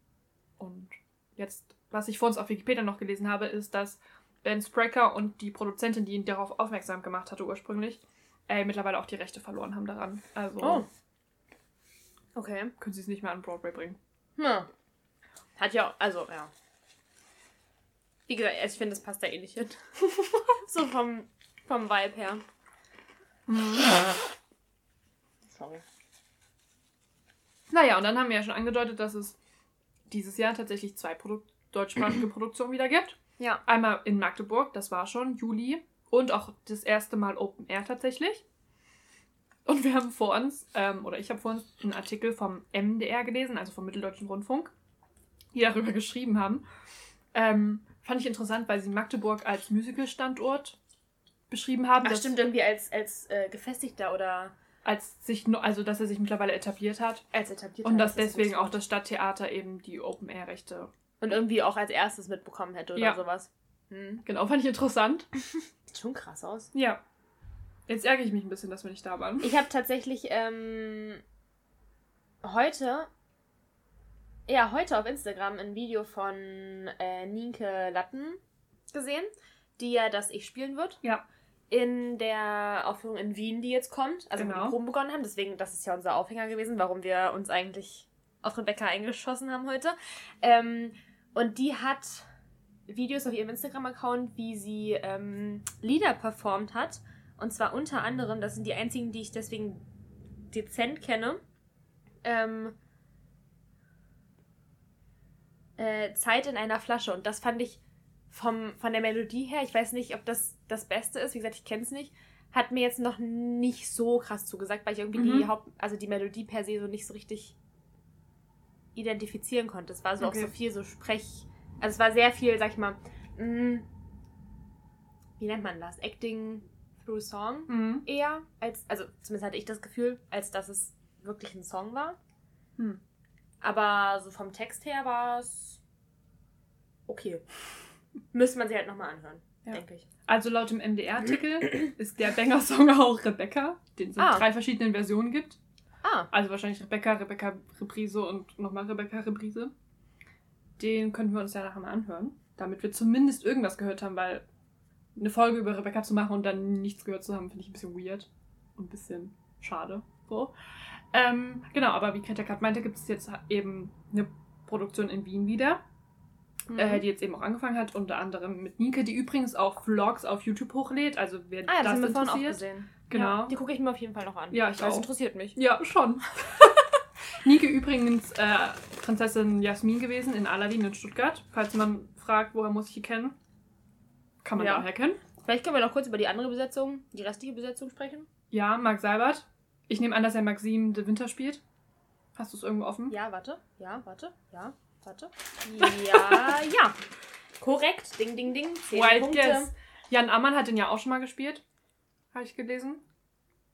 Und jetzt, was ich vor uns auf Wikipedia noch gelesen habe, ist, dass Ben Sprecher und die Produzentin, die ihn darauf aufmerksam gemacht hatte ursprünglich, äh, mittlerweile auch die Rechte verloren haben daran. Also Oh. Okay. können sie es nicht mehr an Broadway bringen. Hm. Hat ja, also, ja. Wie gesagt, ich finde, das passt da eh nicht hin. so vom, vom Vibe her. Sorry. Naja, und dann haben wir ja schon angedeutet, dass es dieses Jahr tatsächlich zwei Produ deutschsprachige Produktionen wieder gibt. Ja. Einmal in Magdeburg, das war schon Juli. Und auch das erste Mal Open Air tatsächlich. Und wir haben vor uns, ähm, oder ich habe vor uns einen Artikel vom MDR gelesen, also vom Mitteldeutschen Rundfunk, die darüber geschrieben haben. Ähm, fand ich interessant, weil sie Magdeburg als Musical-Standort beschrieben haben. Ach, dass- stimmt, irgendwie als, als äh, gefestigter oder Als sich, also dass er sich mittlerweile etabliert hat. als etablierter. Und dass das deswegen auch das Stadttheater eben die Open-Air-Rechte. Und irgendwie auch als erstes mitbekommen hätte oder Ja. sowas. Hm. Genau, fand ich interessant. Sieht schon krass aus. Ja. Jetzt ärgere ich mich ein bisschen, dass wir nicht da waren. Ich habe tatsächlich ähm, heute, ja, heute auf Instagram ein Video von äh, Nienke Latten gesehen, die ja das Ich spielen wird. Ja. In der Aufführung in Wien, die jetzt kommt. Also, wo Genau. die Proben begonnen haben. Deswegen, das ist ja unser Aufhänger gewesen, warum wir uns eigentlich auf Rebecca eingeschossen haben heute. Ähm, und die hat Videos auf ihrem Instagram-Account, wie sie ähm, Lieder performt hat. Und zwar unter anderem, das sind die einzigen, die ich deswegen dezent kenne. Ähm, äh, Zeit in einer Flasche. Und das fand ich vom, von der Melodie her, ich weiß nicht, ob das das Beste ist, wie gesagt, ich kenne es nicht, hat mir jetzt noch nicht so krass zugesagt, weil ich irgendwie die Mhm. Haupt, also die Melodie per se so nicht so richtig identifizieren konnte. Es war so Okay. auch so viel so Sprech, also es war sehr viel, sag ich mal, mh, wie nennt man das? Acting through Song Mhm. eher, als, also zumindest hatte ich das Gefühl, als dass es wirklich ein Song war. Hm. Aber so vom Text her war es okay. Müsste man sich halt nochmal anhören, Ja. denke ich. Also laut dem MDR-Artikel ist der Banger-Song auch Rebecca, den es in Ah. drei verschiedenen Versionen gibt. Ah, Also wahrscheinlich Rebecca, Rebecca Reprise und nochmal Rebecca Reprise. Den könnten wir uns ja nachher mal anhören, damit wir zumindest irgendwas gehört haben, weil eine Folge über Rebecca zu machen und dann nichts gehört zu haben, finde ich ein bisschen weird und ein bisschen schade. So. Ähm, genau, aber wie Greta gerade meinte, gibt es jetzt eben eine Produktion in Wien wieder, mhm. äh, die jetzt eben auch angefangen hat, unter anderem mit Nike, die übrigens auch Vlogs auf YouTube hochlädt, also wer ah ja, das, das haben wir vorhin auch gesehen. Genau. Ja, die gucke ich mir auf jeden Fall noch an. Ja, ich weil auch. interessiert mich. Ja, schon. Nike übrigens äh, Prinzessin Jasmin gewesen in Aladdin in Stuttgart. Falls man fragt, woher muss ich die kennen, kann man Ja. daher kennen. Vielleicht können wir noch kurz über die andere Besetzung, die restliche Besetzung sprechen. Ja, Marc Seibert. Ich nehme an, dass er Maxim de Winter spielt. Hast du es irgendwo offen? Ja, warte. Ja, warte. Ja, warte. Ja, ja. Korrekt. Ding, ding, ding. Zehn Wild Punkte. Guess. Jan Ammann hat den ja auch schon mal gespielt. Habe ich gelesen.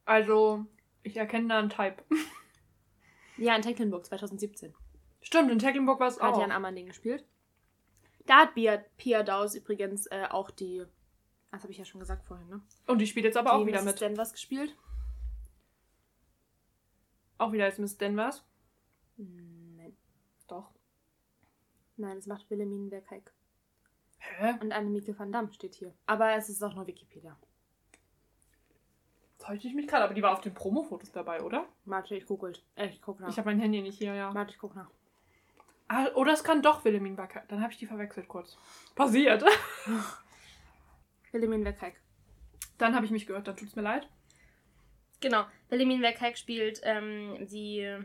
Also, ich erkenne da einen Type. Ja, in Tecklenburg 2017. Stimmt, in Tecklenburg war es Hat auch. Jan Ammann den gespielt. Da hat Pia, Pia Daus übrigens äh, auch die. Das habe ich ja schon gesagt vorhin, ne? Und die spielt jetzt aber auch die wieder Mrs. mit. Danvers gespielt. Auch wieder als Miss Danvers. Hm, Nein. Doch. Nein, es macht Wilhelmine Verkeik. Hä? Und Annemieke van Damme steht hier. Aber es ist auch nur Wikipedia. Täusche ich mich gerade, aber die war auf den Promo-Fotos dabei, oder? Warte, ich googelt. Äh, ich guck nach. Ich habe mein Handy nicht hier, ja. Warte, ich guck nach. Ah, oder es kann doch Wilhelmine Backer. Dann habe ich die verwechselt kurz. Passiert. Wilhelmine Verkeik. Dann habe ich mich gehört, dann tut's mir leid. Genau. Wilhelmine Verkeik spielt ähm, die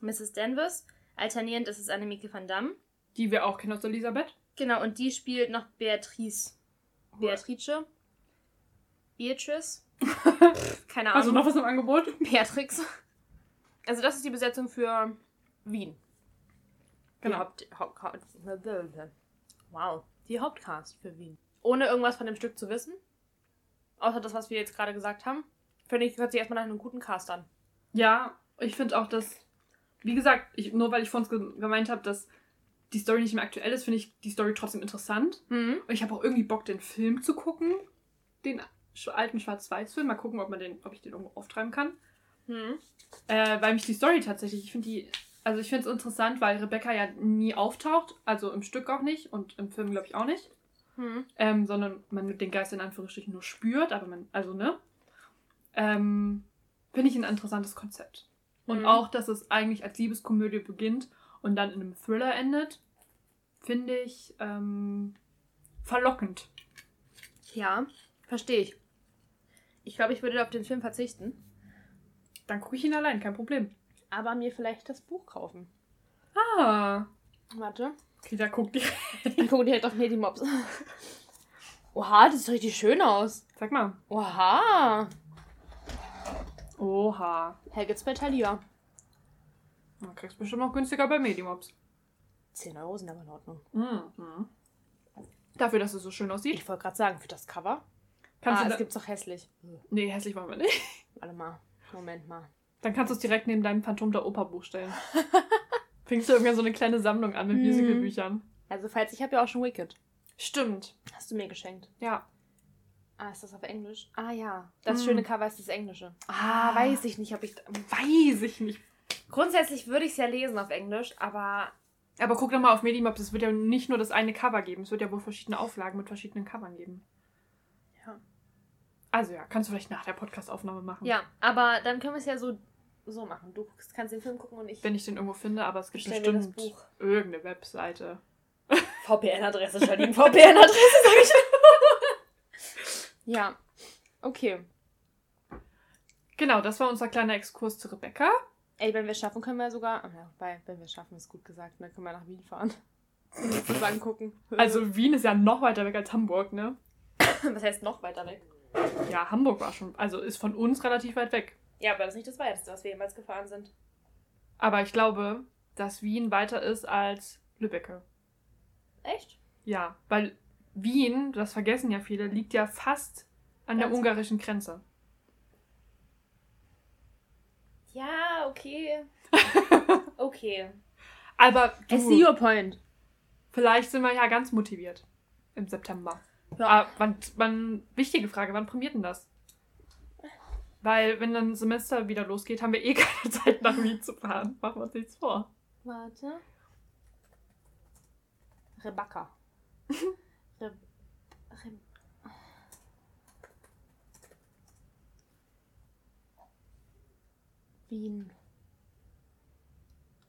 Mrs. Danvers. Alternierend ist es Annemieke van Damme. Die wir auch kennen aus Elisabeth. Genau, und die spielt noch Beatrice. Beatrice. Beatrice. Keine Ahnung. Also noch was im Angebot? Beatrix. Also das ist die Besetzung für Wien. Genau. Die Haupt, Haupt, wow. Die Hauptcast für Wien. Ohne irgendwas von dem Stück zu wissen. Außer das, was wir jetzt gerade gesagt haben. Finde ich, hört sich erstmal nach einem guten Cast an. Ja, ich finde auch, dass, wie gesagt, ich, nur weil ich vorhin ge gemeint habe, dass die Story nicht mehr aktuell ist, finde ich die Story trotzdem interessant. Mhm. Und ich habe auch irgendwie Bock, den Film zu gucken. Den alten Schwarz-Weiß-Film. Mal gucken, ob, man den, ob ich den irgendwo auftreiben kann. Mhm. Äh, weil mich die Story tatsächlich, ich finde die, also ich finde es interessant, weil Rebecca ja nie auftaucht, also im Stück auch nicht und im Film glaube ich auch nicht, Mhm. ähm, sondern man den Geist in Anführungsstrichen nur spürt, aber man, also ne, ähm, finde ich ein interessantes Konzept. Und Mhm. auch, dass es eigentlich als Liebeskomödie beginnt und dann in einem Thriller endet, finde ich ähm, verlockend. Ja, verstehe ich. Ich glaube, ich würde auf den Film verzichten. Dann gucke ich ihn allein, kein Problem. Aber mir vielleicht das Buch kaufen. Ah, Warte. okay, da guckt die. Ich gucke direkt auf Medimobs. Oha, das sieht richtig schön aus. Sag mal. Oha. Oha. Herr gibt's bei Thalia. Man kriegst bestimmt noch günstiger bei Medimobs. 10 Euro sind aber in Ordnung. Mhm. Dafür, dass es so schön aussieht. Ich wollte gerade sagen, für das Cover. Kannst ah, du es da gibt's doch hässlich. nee, hässlich wollen wir nicht. Warte mal. Moment mal. Dann kannst du es direkt neben deinem Phantom der Oper Buch stellen. Fängst du irgendwie so eine kleine Sammlung an mit Mhm. Musicalbüchern. Also, falls ich habe ja auch schon Wicked. Stimmt. Hast du mir geschenkt. Ja. Ah, ist das auf Englisch? Ah ja. Das Hm. schöne Cover ist das Englische. Ah, Ah, weiß ich nicht, ob ich. Weiß ich nicht. Grundsätzlich würde ich es ja lesen auf Englisch, aber Aber guck doch mal auf Medimobs, es wird ja nicht nur das eine Cover geben, es wird ja wohl verschiedene Auflagen mit verschiedenen Covern geben. Ja. Also ja, kannst du vielleicht nach der Podcast-Aufnahme machen. ja, aber dann können wir es ja so, so machen. Du kannst den Film gucken und ich Wenn ich den irgendwo finde, aber es gibt bestimmt irgendeine Webseite. VPN-Adresse, Janine, VPN-Adresse, sag ich. ja, okay. Genau, das war unser kleiner Exkurs zu Rebecca. Ey, wenn wir es schaffen, können wir sogar. Ach ja, bei, wenn wir es schaffen, ist gut gesagt, dann können wir nach Wien fahren. Und uns das angucken. Also Wien ist ja noch weiter weg als Hamburg, ne? was heißt noch weiter weg? Ja, Hamburg war schon, also ist von uns relativ weit weg. Ja, aber das ist nicht das weiteste, was wir jemals gefahren sind. Aber ich glaube, dass Wien weiter ist als Lübbecke. Echt? Ja, weil Wien, das vergessen ja viele, liegt ja fast an der Ganz- ungarischen Grenze. Ja, okay. okay. Aber I du, see your point. vielleicht sind wir ja ganz motiviert im September. Ja. Ah, wann, wann, wichtige Frage, wann prämiert denn das? Weil, wenn dann Semester wieder losgeht, haben wir eh keine Zeit, nach Wien zu fahren. Machen wir uns nichts vor. Warte. Rebecca. Re Re Wien.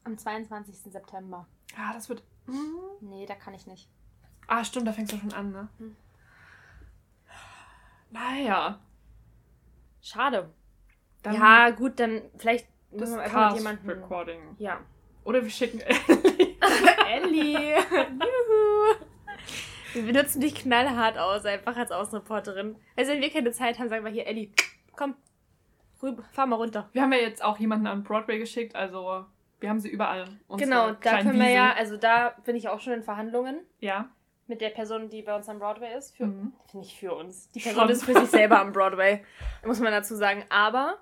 Am 22. September. Ah, das wird. Hm. Nee, da kann ich nicht. Ah, stimmt, da fängst du schon an, ne? Hm. Naja. Schade. Dann ja, gut, dann vielleicht das müssen wir einfach mit jemandem. Recording. Ja. Oder wir schicken Ellie! Juhu! Wir benutzen dich knallhart aus, einfach als Außenreporterin. Also wenn wir keine Zeit haben, sagen wir hier, Ellie, komm, rüber, fahr mal runter. Wir haben ja jetzt auch jemanden an Broadway geschickt, also wir haben sie überall. genau, da können wir Wiesel. ja, also da bin ich auch schon in Verhandlungen Ja. mit der Person, die bei uns am Broadway ist. Für, Mhm. Ich für uns. Die Person Schon. ist für sich selber am Broadway, muss man dazu sagen. Aber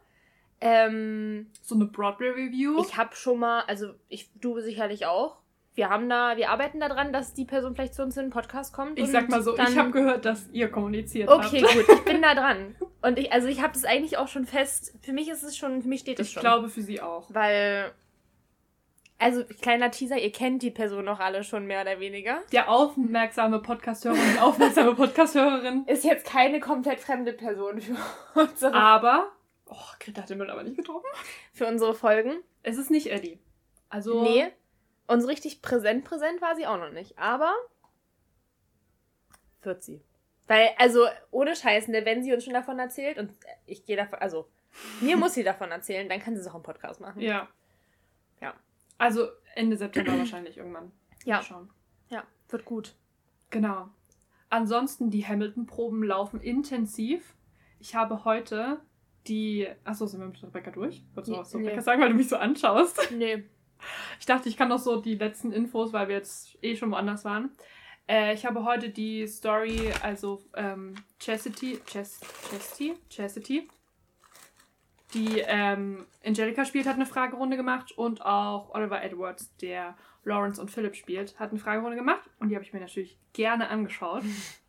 ähm, So eine Broadway-Review. ich habe schon mal, also ich, du sicherlich auch. Wir haben da, wir arbeiten daran, dass die Person vielleicht zu uns in den Podcast kommt. Ich sag mal so, ich habe gehört, dass ihr kommuniziert Okay, habt. gut, ich bin da dran. Und ich, also ich habe das eigentlich auch schon fest. Für mich ist es schon, für mich steht es Ich schon. glaube für sie auch. Weil, also kleiner Teaser, ihr kennt die Person auch alle schon mehr oder weniger. Der aufmerksame Podcast-Hörer und die aufmerksame Podcast-Hörerin. Ist jetzt keine komplett fremde Person für unsere, Aber. Oh, Greta hat den Müll aber nicht getroffen. für unsere Folgen. Es ist nicht Eddie. Also. Nee. Und so richtig präsent, präsent war sie auch noch nicht. Aber wird sie. Weil, also, ohne Scheiß, ne, wenn sie uns schon davon erzählt, und ich gehe davon, also, mir muss sie davon erzählen, dann kann sie es auch im Podcast machen. Ja. Ja. Also Ende September wahrscheinlich irgendwann. Ja. Schauen. Ja, wird gut. Genau. Ansonsten, die Hamilton-Proben laufen intensiv. Ich habe heute die. Achso, sind wir mit Rebecca durch? Wolltest du was zu. Rebecca sagen, weil du mich so anschaust? Nee. Ich dachte, ich kann noch so die letzten Infos, weil wir jetzt eh schon woanders waren. Äh, ich habe heute die Story, also ähm, Chastity, Chas Chastity, Chastity, die ähm, Angelica spielt, hat eine Fragerunde gemacht und auch Oliver Edwards, der Lawrence und Philip spielt, hat eine Fragerunde gemacht und die habe ich mir natürlich gerne angeschaut.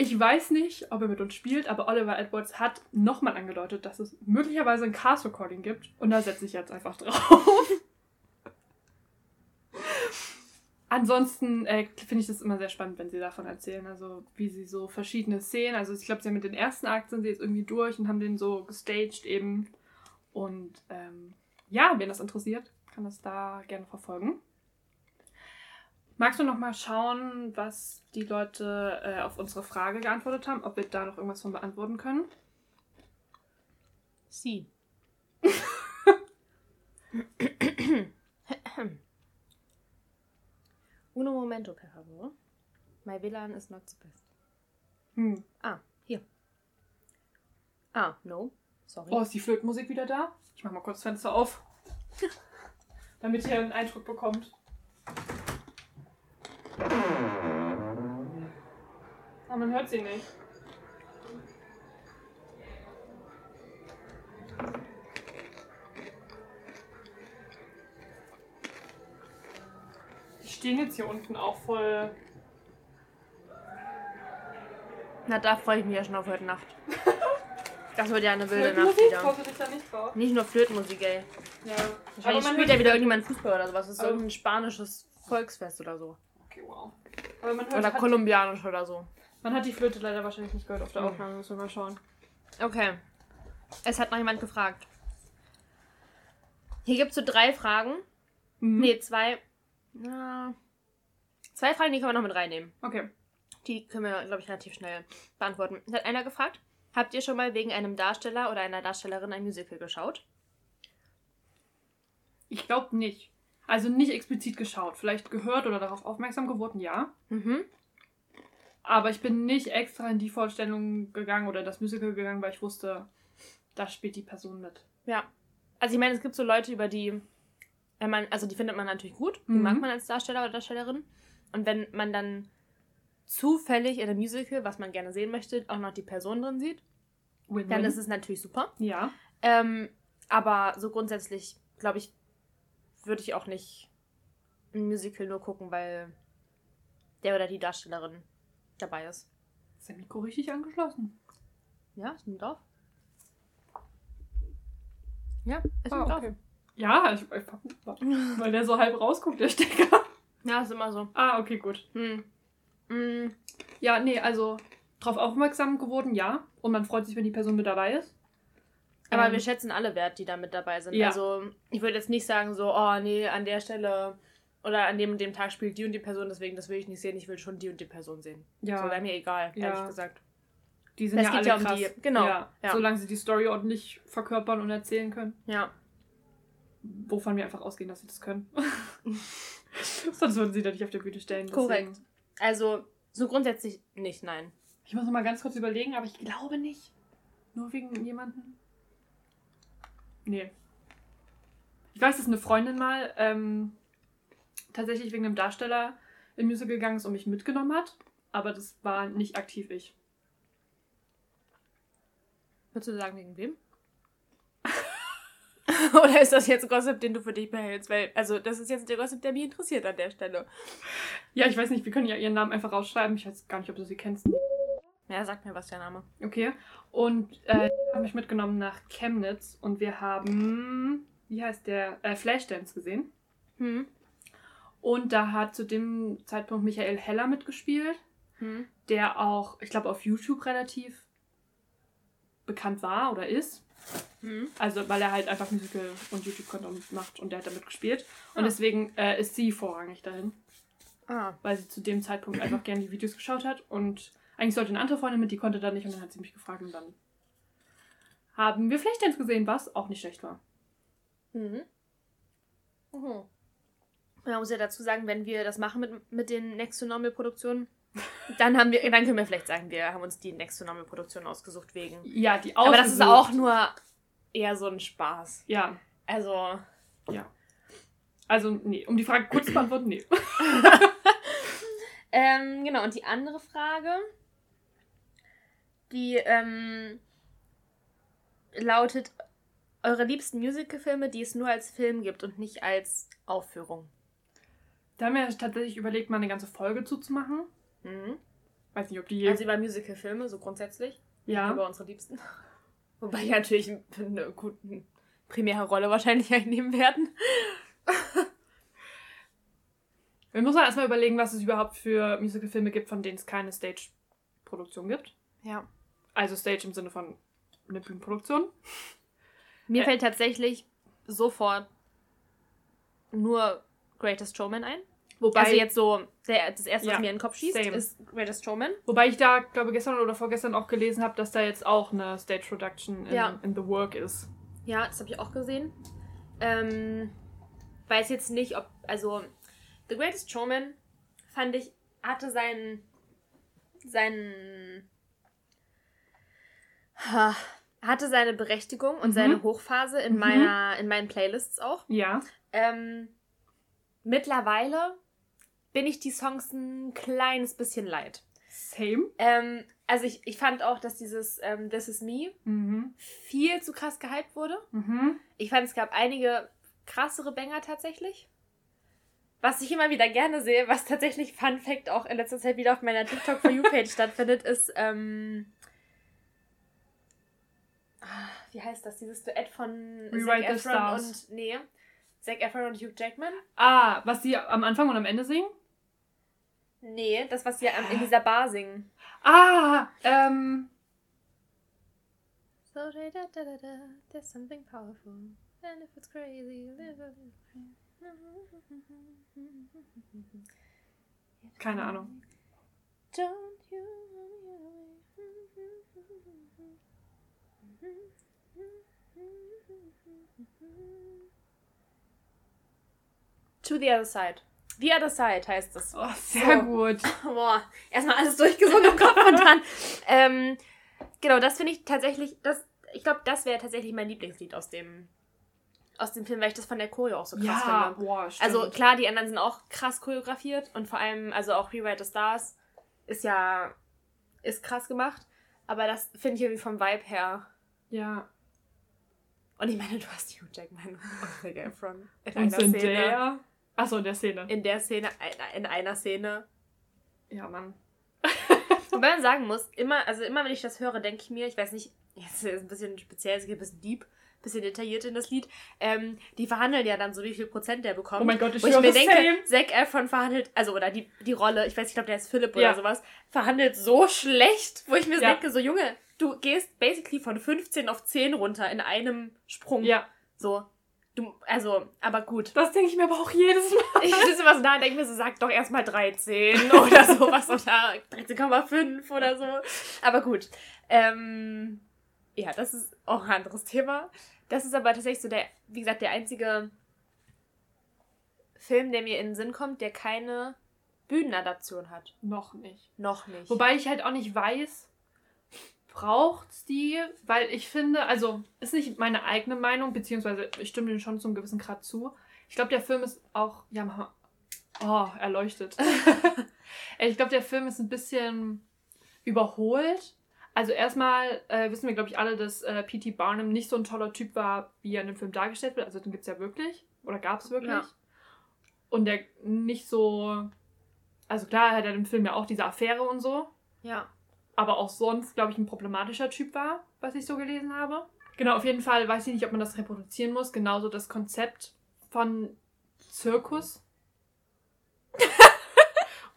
Ich weiß nicht, ob er mit uns spielt, aber Oliver Edwards hat nochmal angedeutet, dass es möglicherweise ein Cast Recording gibt und da setze ich jetzt einfach drauf. Ansonsten äh, finde ich das immer sehr spannend, wenn sie davon erzählen, also wie sie so verschiedene Szenen, also ich glaube, sie haben mit den ersten Akt sind sie jetzt irgendwie durch und haben den so gestaged eben. Und ähm, ja, wen das interessiert, kann das da gerne verfolgen. Magst du noch mal schauen, was die Leute äh, auf unsere Frage geantwortet haben, ob wir da noch irgendwas von beantworten können? Sie. Uno momento, per favor. My WLAN is not the best. Hm. Ah, hier. Ah, no. Sorry. Oh, ist die Flötenmusik wieder da? Ich mach mal kurz das Fenster auf. Damit ihr einen Eindruck bekommt. Aber man hört sie nicht. Die stehen jetzt hier unten auch voll. Na, da freue ich mich ja schon auf heute Nacht. Das wird ja eine wilde Nacht Flötenmusik? wieder. Du dich da nicht drauf? Nicht nur Flötenmusik, ey. Ja. Wahrscheinlich man spielt ja wieder irgendjemand Fußball oder sowas. Das ist Aber- irgendein spanisches Volksfest oder so. Okay, wow. Aber man hört, Oder hat, kolumbianisch oder so. Man hat die Flöte leider wahrscheinlich nicht gehört auf der Mhm. Aufnahme. Müssen wir mal schauen. Okay. Es hat noch jemand gefragt. Hier gibt es so drei Fragen. Mhm. Nee, zwei. Na, zwei Fragen, die können wir noch mit reinnehmen. Okay. Die können wir, glaube ich, relativ schnell beantworten. Es hat einer gefragt, habt ihr schon mal wegen einem Darsteller oder einer Darstellerin ein Musical geschaut? Ich glaube nicht. Also nicht explizit geschaut. Vielleicht gehört oder darauf aufmerksam geworden, ja. Mhm. Aber ich bin nicht extra in die Vorstellung gegangen oder das Musical gegangen, weil ich wusste, da spielt die Person mit. Ja. Also ich meine, es gibt so Leute, über die, wenn man, also die findet man natürlich gut, die Mhm. mag man als Darsteller oder Darstellerin. Und wenn man dann zufällig in einem Musical, was man gerne sehen möchte, auch noch die Person drin sieht, Win-win. dann ist es natürlich super. ja. Ähm, aber so grundsätzlich, glaube ich, würde ich auch nicht ein Musical nur gucken, weil der oder die Darstellerin dabei ist. Ist der Mikro richtig angeschlossen? Ja, ist mit drauf? Ja, ist Ah, okay. Ja, ich, ich, weil der so halb rausguckt, der Stecker. Ja, ist immer so. Ah, okay, gut. Hm. Hm. Ja, nee, also drauf aufmerksam geworden, ja. Und man freut sich, wenn die Person mit dabei ist. Aber Ähm, wir schätzen alle wert, die da mit dabei sind. Ja. Also, ich würde jetzt nicht sagen, so, oh nee, an der Stelle oder an dem und dem Tag spielt die und die Person, deswegen das will ich nicht sehen, ich will schon die und die Person sehen. ja, So wäre mir egal, Ja. ehrlich gesagt. die sind Es ja geht alle ja um krass. die- genau, Ja, ja. Solange sie die Story ordentlich verkörpern und erzählen können. Ja. Wovon wir einfach ausgehen, dass sie das können. Sonst würden sie da nicht auf der Bühne stellen. deswegen- Korrekt. Also, so grundsätzlich nicht, nein. Ich muss noch mal ganz kurz überlegen, aber ich glaube nicht. Nur wegen jemanden. Nee. Ich weiß, dass eine Freundin mal ähm, tatsächlich wegen einem Darsteller im Musical gegangen ist und mich mitgenommen hat. Aber das war nicht aktiv ich. Würdest du sagen, wegen wem? Oder ist das jetzt Gossip, den du für dich behältst? Weil, also, das ist jetzt der Gossip, der mich interessiert an der Stelle. Ja, ich weiß nicht, wir können ja ihren Namen einfach rausschreiben. Ich weiß gar nicht, ob du sie kennst. Ja, sag mir, was der Name. Okay. Und äh, die haben mich mitgenommen nach Chemnitz und wir haben, wie heißt der, äh, Flashdance gesehen. Hm. Und da hat zu dem Zeitpunkt Michael Heller mitgespielt. Hm. der auch, ich glaube, auf YouTube relativ bekannt war oder ist. Hm. Also, weil er halt einfach Musical und YouTube-Content macht und der hat damit gespielt. Und Ah. deswegen äh, ist sie vorrangig dahin, Ah. weil sie zu dem Zeitpunkt einfach gerne die Videos geschaut hat. Und eigentlich sollte eine andere Freundin mit, die konnte da nicht und dann hat sie mich gefragt und dann haben wir Flashdance gesehen, was auch nicht schlecht war. Mhm. Mhm. Man muss ja dazu sagen, wenn wir das machen mit, mit den Next to Normal Produktionen, dann haben wir, dann können wir vielleicht sagen, wir haben uns die Next to Normal Produktion ausgesucht wegen. Ja, die Aber das ist ausgesucht. auch nur eher so ein Spaß. Ja, Also, ja. Also, nee, um die Frage kurz zu beantworten, nee. ähm, genau, und die andere Frage, die ähm, lautet, eure liebsten Musicalfilme, die es nur als Film gibt und nicht als Aufführung. Da haben wir tatsächlich überlegt, mal eine ganze Folge zuzumachen. Mhm. Weiß nicht, ob die. Also über Musicalfilme, so grundsätzlich. ja. Über unsere Liebsten. Wobei die natürlich eine gute primäre Rolle wahrscheinlich einnehmen werden. Wir müssen erstmal überlegen, was es überhaupt für Musicalfilme gibt, von denen es keine Stage-Produktion gibt. Ja. Also Stage im Sinne von eine Bühnenproduktion. Mir Äh. fällt tatsächlich sofort nur Greatest Showman ein. Wobei, also jetzt so, der, das erste, was Ja, mir in den Kopf schießt, same. ist Greatest Showman. wobei ich da, glaube gestern oder vorgestern auch gelesen habe, dass da jetzt auch eine Stage-Production in, Ja. in the work ist. Ja, das habe ich auch gesehen. Ähm, weiß jetzt nicht, ob, also The Greatest Showman fand ich, hatte seinen, seinen, ha, hatte seine Berechtigung und Mhm. seine Hochphase in Mhm. meiner, in meinen Playlists auch. Ja. Ähm, mittlerweile bin ich die Songs ein kleines bisschen leid. Same. Ähm, also ich, ich fand auch, dass dieses ähm, This Is Me Mhm. viel zu krass gehypt wurde. Mhm. Ich fand, es gab einige krassere Banger tatsächlich. Was ich immer wieder gerne sehe, was tatsächlich Fun Fact auch in letzter Zeit wieder auf meiner TikTok For You Page stattfindet, ist ähm, wie heißt das? Dieses Duett von Rewrite Zac Efron und. Nee. Zac Efron und Hugh Jackman? Ah, was sie am Anfang und am Ende singen? Nee, das, was sie in dieser Bar singen. Ah, ähm. So, da, da, da, da, there's something powerful. And if it's crazy, live a Keine Ahnung. Don't you To the other side. The other side heißt es. Oh, sehr So. gut. Boah, erstmal alles durchgesungen im Kopf und dann. Ähm, genau, das finde ich tatsächlich, das, ich glaube, das wäre tatsächlich mein Lieblingslied aus dem, aus dem Film, weil ich das von der Choreo auch so krass Ja, finde. boah, stimmt. Also klar, die anderen sind auch krass choreografiert und vor allem, also auch Rewrite the Stars ist ja, ist krass gemacht, aber das finde ich irgendwie vom Vibe her. Ja. Und ich meine, du hast Hugh Jackman und Zac Efron in Und einer Szene. Zendaya. Achso, in der Szene. In der Szene, in einer Szene. Ja, Mann. Wobei man sagen muss, immer, also immer wenn ich das höre, denke ich mir, ich weiß nicht, jetzt ist es ein bisschen speziell, es geht ein bisschen deep, ein bisschen detailliert in das Lied. Ähm, die verhandeln ja dann so, wie viel Prozent der bekommt. Oh mein Gott, ich Wo ich mir denke, same. Zac Efron verhandelt, also oder die, die Rolle, ich weiß nicht, ich glaube, der ist Philipp Ja. oder sowas, verhandelt so schlecht, wo ich mir Ja. denke, so Junge, du gehst basically von 15 auf 10 runter in einem Sprung. Ja, So. Du, also, aber gut. das denke ich mir aber auch jedes Mal. Ich sitze immer so da und denke mir so, sag doch erstmal 13 oder sowas oder 13,5 oder so. Aber gut. Ähm, ja, das ist auch ein anderes Thema. Das ist aber tatsächlich so der, wie gesagt, der einzige Film, der mir in den Sinn kommt, der keine Bühnenadaption hat. Noch nicht. Noch nicht. Wobei ich halt auch nicht weiß, braucht's die, weil ich finde, also ist nicht meine eigene Meinung, beziehungsweise ich stimme dem schon zum gewissen Grad zu. Ich glaube, der Film ist auch, ja. Oh, erleuchtet. ich glaube, der Film ist ein bisschen überholt. Also erstmal äh, wissen wir, glaube ich, alle, dass äh, P.T. Barnum nicht so ein toller Typ war, wie er in dem Film dargestellt wird. Also den gibt es ja wirklich. Oder gab es wirklich. Ja. Und der nicht so. Also klar, hat er im Film ja auch diese Affäre und so ja. Aber auch sonst, glaube ich, ein problematischer Typ war, was ich so gelesen habe. Genau, auf jeden Fall weiß ich nicht, ob man das reproduzieren muss. Genauso das Konzept von Zirkus.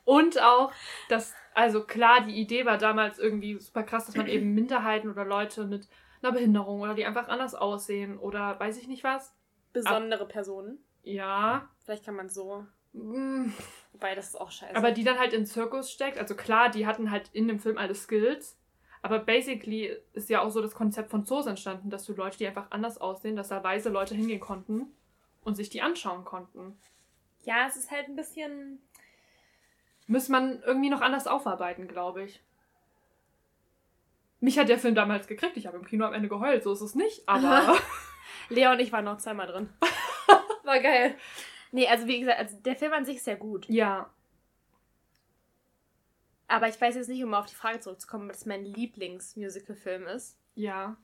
Und auch, dass, also klar, die Idee war damals irgendwie super krass, dass man eben Minderheiten oder Leute mit einer Behinderung oder die einfach anders aussehen oder weiß ich nicht was. Besondere Personen. Ja. Vielleicht kann man so. Wobei, das ist auch scheiße. Aber die dann halt in Zirkus steckt. Also klar, die hatten halt in dem Film alle Skills. Aber basically ist ja auch so das Konzept von Zoos entstanden, dass du Leute, die einfach anders aussehen, dass da weise Leute hingehen konnten und sich die anschauen konnten. ja, es ist halt ein bisschen. Müsste man irgendwie noch anders aufarbeiten, glaube ich. Mich hat der Film damals gekriegt. Ich habe im Kino am Ende geheult, so ist es nicht. Aber Lea und ich waren noch zweimal drin. War geil. Nee, also wie gesagt, also der Film an sich ist sehr gut. ja, Aber ich weiß jetzt nicht, um mal auf die Frage zurückzukommen, was mein Lieblings-Musical-Film ist. ja.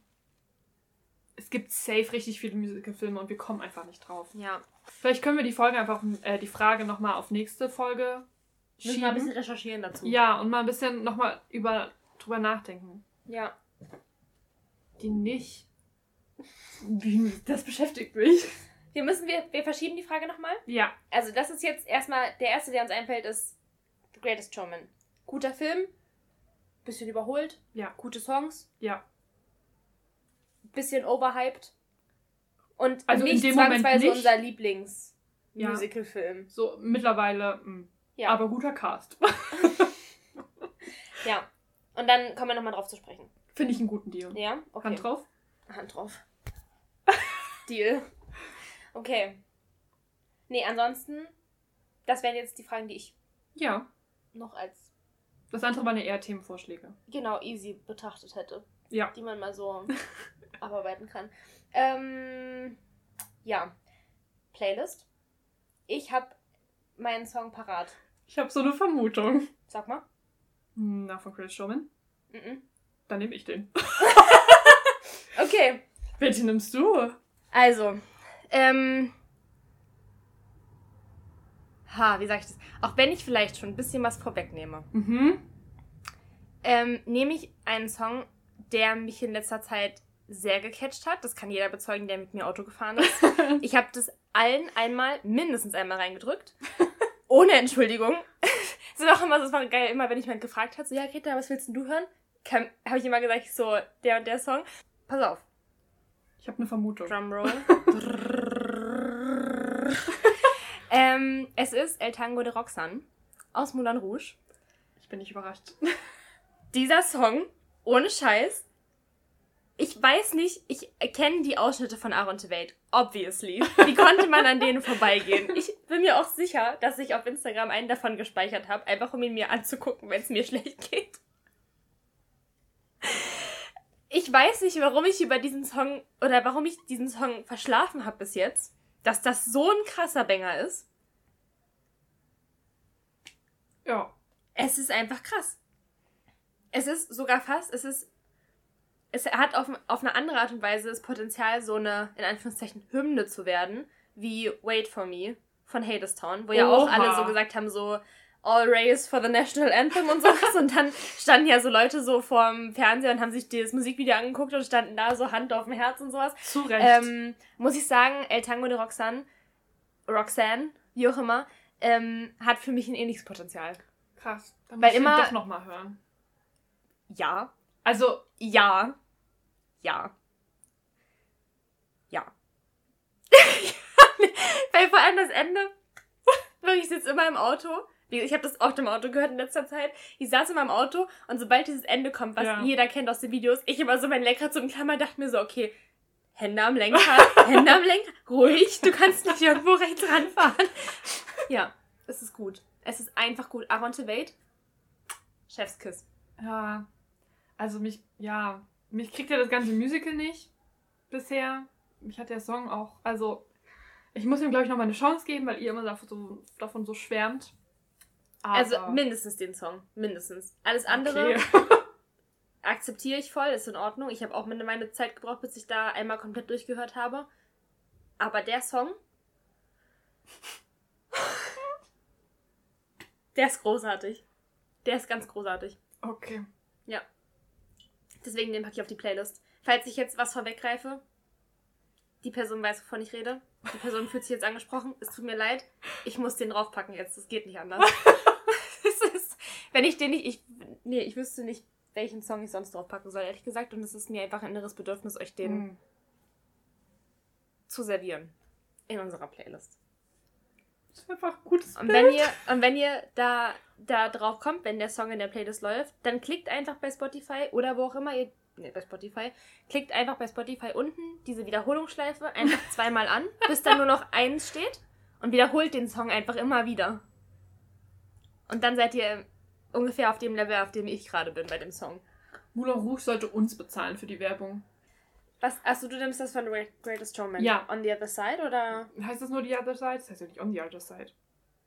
Es gibt safe richtig viele Musicalfilme und wir kommen einfach nicht drauf. Ja. Vielleicht können wir die Folge einfach, äh, die Frage nochmal auf nächste Folge Müssen wir ein bisschen recherchieren dazu. Ja, und mal ein bisschen nochmal über drüber nachdenken. Ja. Die nicht. Das beschäftigt mich. Wir müssen, wir, wir verschieben die Frage nochmal. Ja. Also das ist jetzt erstmal, der erste, der uns einfällt, ist The Greatest Showman. Guter Film. Bisschen überholt. Ja. Gute Songs. Ja. Bisschen overhyped. Und Also in nicht dem Moment zwangsweise nicht. unser Ja. Lieblings-Musical-Film. So mittlerweile. Mh. Ja. Aber guter Cast. ja. Und dann kommen wir nochmal drauf zu sprechen. Finde ich einen guten Deal. Ja? Okay. Hand drauf. Hand drauf. Deal. Okay. Nee, ansonsten, das wären jetzt die Fragen, die ich Ja. noch als Das andere waren ja eher Themenvorschläge. genau easy betrachtet hätte. Ja. Die man mal so abarbeiten kann. Ähm, ja. Playlist. Ich habe meinen Song parat. Ich habe so eine Vermutung. Sag mal. Na, von Chris Showman. Mhm. Dann nehme ich den. Okay. Welchen nimmst du? Also, ähm. Ha, wie sag ich das? Auch wenn ich vielleicht schon ein bisschen was vorwegnehme, Mhm. ähm, nehme ich einen Song, der mich in letzter Zeit sehr gecatcht hat. Das kann jeder bezeugen, der mit mir Auto gefahren ist. Ich habe das allen einmal, mindestens einmal reingedrückt. Ohne Entschuldigung. Es ist auch immer so, es war geil, immer wenn ich jemand gefragt hat, so, ja, Greta, was willst denn du hören? Habe ich immer gesagt, so, der und der Song. Pass auf. Ich habe eine Vermutung. Drumroll. ähm, es ist El Tango de Roxanne aus Moulin Rouge. Ich bin nicht überrascht. Dieser Song, ohne Scheiß, ich weiß nicht, ich kenne die Ausschnitte von Aaron Tveit, obviously. Wie konnte man an denen vorbeigehen? Ich bin mir auch sicher, dass ich auf Instagram einen davon gespeichert habe, einfach um ihn mir anzugucken, wenn es mir schlecht geht. Ich weiß nicht, warum ich über diesen Song oder warum ich diesen Song verschlafen habe bis jetzt, dass das so ein krasser Banger ist. Ja. Es ist einfach krass. Es ist sogar fast, es ist es hat auf, auf eine andere Art und Weise das Potenzial, so eine, in Anführungszeichen, Hymne zu werden, wie Wait for Me von Hadestown, wo ja auch alle so gesagt haben, so All Raise for the National Anthem und sowas. und dann standen ja so Leute so vorm Fernseher und haben sich das Musikvideo angeguckt und standen da so Hand auf dem Herz und sowas. Zu Recht. Ähm, muss ich sagen, El Tango de Roxanne, Roxanne, wie auch immer, ähm, hat für mich ein ähnliches Potenzial. Krass. Dann weil muss ich immer- doch nochmal hören. Ja, Also, Ja. Ja. Ja. Weil vor allem das Ende. Wirklich, ich sitze immer im Auto. Ich habe das oft im Auto gehört in letzter Zeit. Ich saß immer im Auto und sobald dieses Ende kommt, was Ja. jeder kennt aus den Videos, ich immer so mein Lenkrad so in Klammer dachte mir so, okay, Hände am Lenkrad, Hände am Lenkrad, ruhig, du kannst nicht irgendwo rechts ranfahren. Ja, es ist gut. Es ist einfach gut. Aaron Tveit, Chefskiss. ja. Also mich, ja. Mich kriegt ja das ganze Musical nicht. Bisher. Mich hat der Song auch, also. Ich muss ihm, glaube ich, noch mal eine Chance geben, weil ihr immer davon so, davon so schwärmt. Aber, Also mindestens den Song. Mindestens. Alles andere Okay. akzeptiere ich voll, ist in Ordnung. Ich habe auch meine, meine Zeit gebraucht, bis ich da einmal komplett durchgehört habe. Aber der Song. Der ist großartig. Der ist ganz großartig. okay. Deswegen den packe ich auf die Playlist. Falls ich jetzt was vorweggreife, die Person weiß, wovon ich rede. Die Person fühlt sich jetzt angesprochen. Es tut mir leid. Ich muss den draufpacken jetzt. Das geht nicht anders. wenn ich den nicht. Ich, nee, ich wüsste nicht, welchen Song ich sonst draufpacken soll, ehrlich gesagt. Und es ist mir einfach ein inneres Bedürfnis, euch den Hm. zu servieren. In unserer Playlist. Das ist einfach ein gutes Und Bild. wenn ihr, und wenn ihr da, da drauf kommt, wenn der Song in der Playlist läuft, dann klickt einfach bei Spotify oder wo auch immer ihr. Ne, bei Spotify. Klickt einfach bei Spotify unten diese Wiederholungsschleife einfach zweimal an, bis dann nur noch eins steht und wiederholt den Song einfach immer wieder. Und dann seid ihr ungefähr auf dem Level, auf dem ich gerade bin bei dem Song. Moulin Rouge sollte uns bezahlen für die Werbung. Was, achso, du nimmst das von The Greatest Showman? Ja. On the Other Side oder? Heißt das nur The Other Side? Das heißt ja nicht On the Other Side.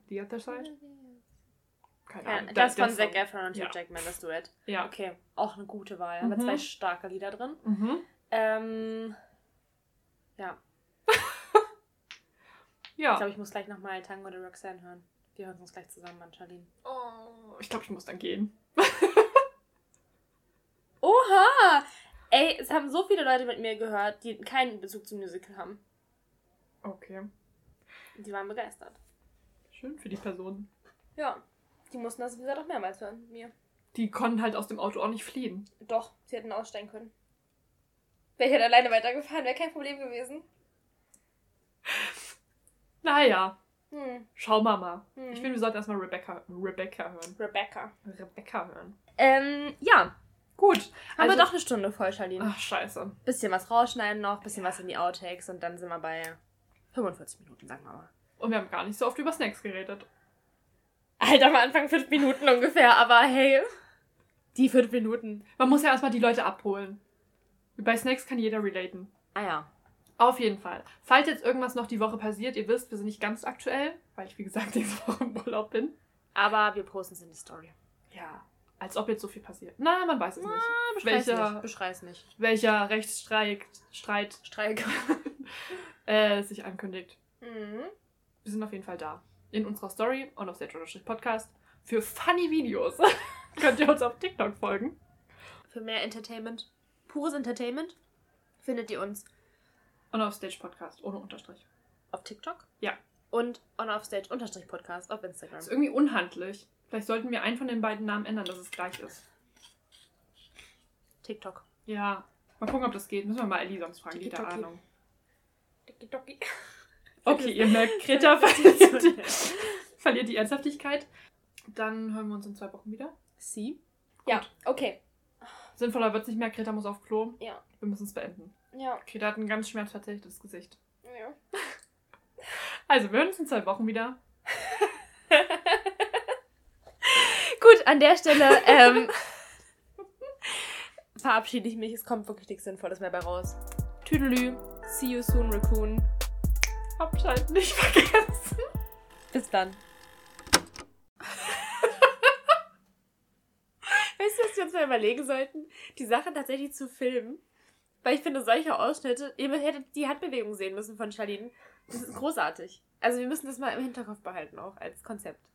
The Other Side? Keine Ja, Ahnung. das Der- von Zac. Efron und Hugh Ja. Jackman, das Duett. Ja. Okay, auch eine gute Wahl. Haben wir Mhm. zwei starke Lieder drin. Mhm. Ähm, ja, ich Ja. glaube, ich muss gleich nochmal Tango de Roxanne hören. Wir hören uns gleich zusammen an, Charlene. Oh, ich glaube, ich muss dann gehen. Oha! Ey, es haben so viele Leute mit mir gehört, die keinen Bezug zum Musical haben. Okay. Die waren begeistert. Schön für die Person. Ja, die mussten das, wie gesagt, auch mehrmals hören mir. Die konnten halt aus dem Auto auch nicht fliehen. Doch, sie hätten aussteigen können. Wäre ich halt alleine weitergefahren, wäre kein Problem gewesen. Naja, Hm, schau mal mal. hm. Ich finde, wir sollten erstmal Rebecca, Rebecca hören. Rebecca. Rebecca hören. Ähm, ja. Gut. Haben Also- wir doch eine Stunde voll, Charlene. Ach, scheiße. Bisschen was rausschneiden noch, bisschen was in die Outtakes und dann sind wir bei 45 Minuten, sagen wir mal. Und wir haben gar nicht so oft über Snacks geredet. Halt am Anfang fünf Minuten ungefähr, aber hey. Die fünf Minuten. Man muss ja erstmal die Leute abholen. Bei Snacks kann jeder relaten. Ah ja. Auf jeden Fall. Falls jetzt irgendwas noch die Woche passiert, ihr wisst, wir sind nicht ganz aktuell, weil ich, wie gesagt, nächste Woche im Urlaub bin. Aber wir posten es in die Story. Ja. Als ob jetzt so viel passiert. Na, man weiß es nicht. Beschrei's Welcher- nicht. Beschrei's nicht. Welcher Rechtsstreit Streit, Streik. äh, sich ankündigt. Mhm. Wir sind auf jeden Fall da. In unserer Story und auf Podcast für funny Videos. Könnt ihr uns auf TikTok folgen. Für mehr Entertainment. Pures Entertainment. findet ihr uns Und auf Stage Podcast, ohne Unterstrich. auf TikTok. Ja. Und on offstage unterstrich Podcast auf Instagram. Das ist irgendwie unhandlich. Vielleicht sollten wir einen von den beiden Namen ändern, dass es gleich ist. TikTok. Ja. Mal gucken, ob das geht. Müssen wir mal Ellie sonst fragen, die hat da Tiki-Toki. Ahnung. TikTok. Okay, ihr merkt, Greta verliert, die- verliert die Ernsthaftigkeit. Dann hören wir uns in zwei Wochen wieder. Sie? Ja, okay. Sinnvoller wird es nicht mehr. Greta muss auf Klo. Ja. Wir müssen es beenden. Ja. Greta hat ein ganz schmerzverzerrtes Gesicht. ja. Also, wir hören uns in zwei Wochen wieder. Gut, an der Stelle ähm, verabschiede ich mich. Es kommt wirklich nichts Sinnvolles mehr bei raus. Tüdelü. See you soon, Raccoon. Abschalten nicht vergessen. Bis dann. weißt du, was wir uns mal überlegen sollten? Die Sache tatsächlich zu filmen. Weil ich finde, solche Ausschnitte, ihr hättet die Handbewegung sehen müssen von Charlene. Das ist großartig. Also wir müssen das mal im Hinterkopf behalten, auch als Konzept.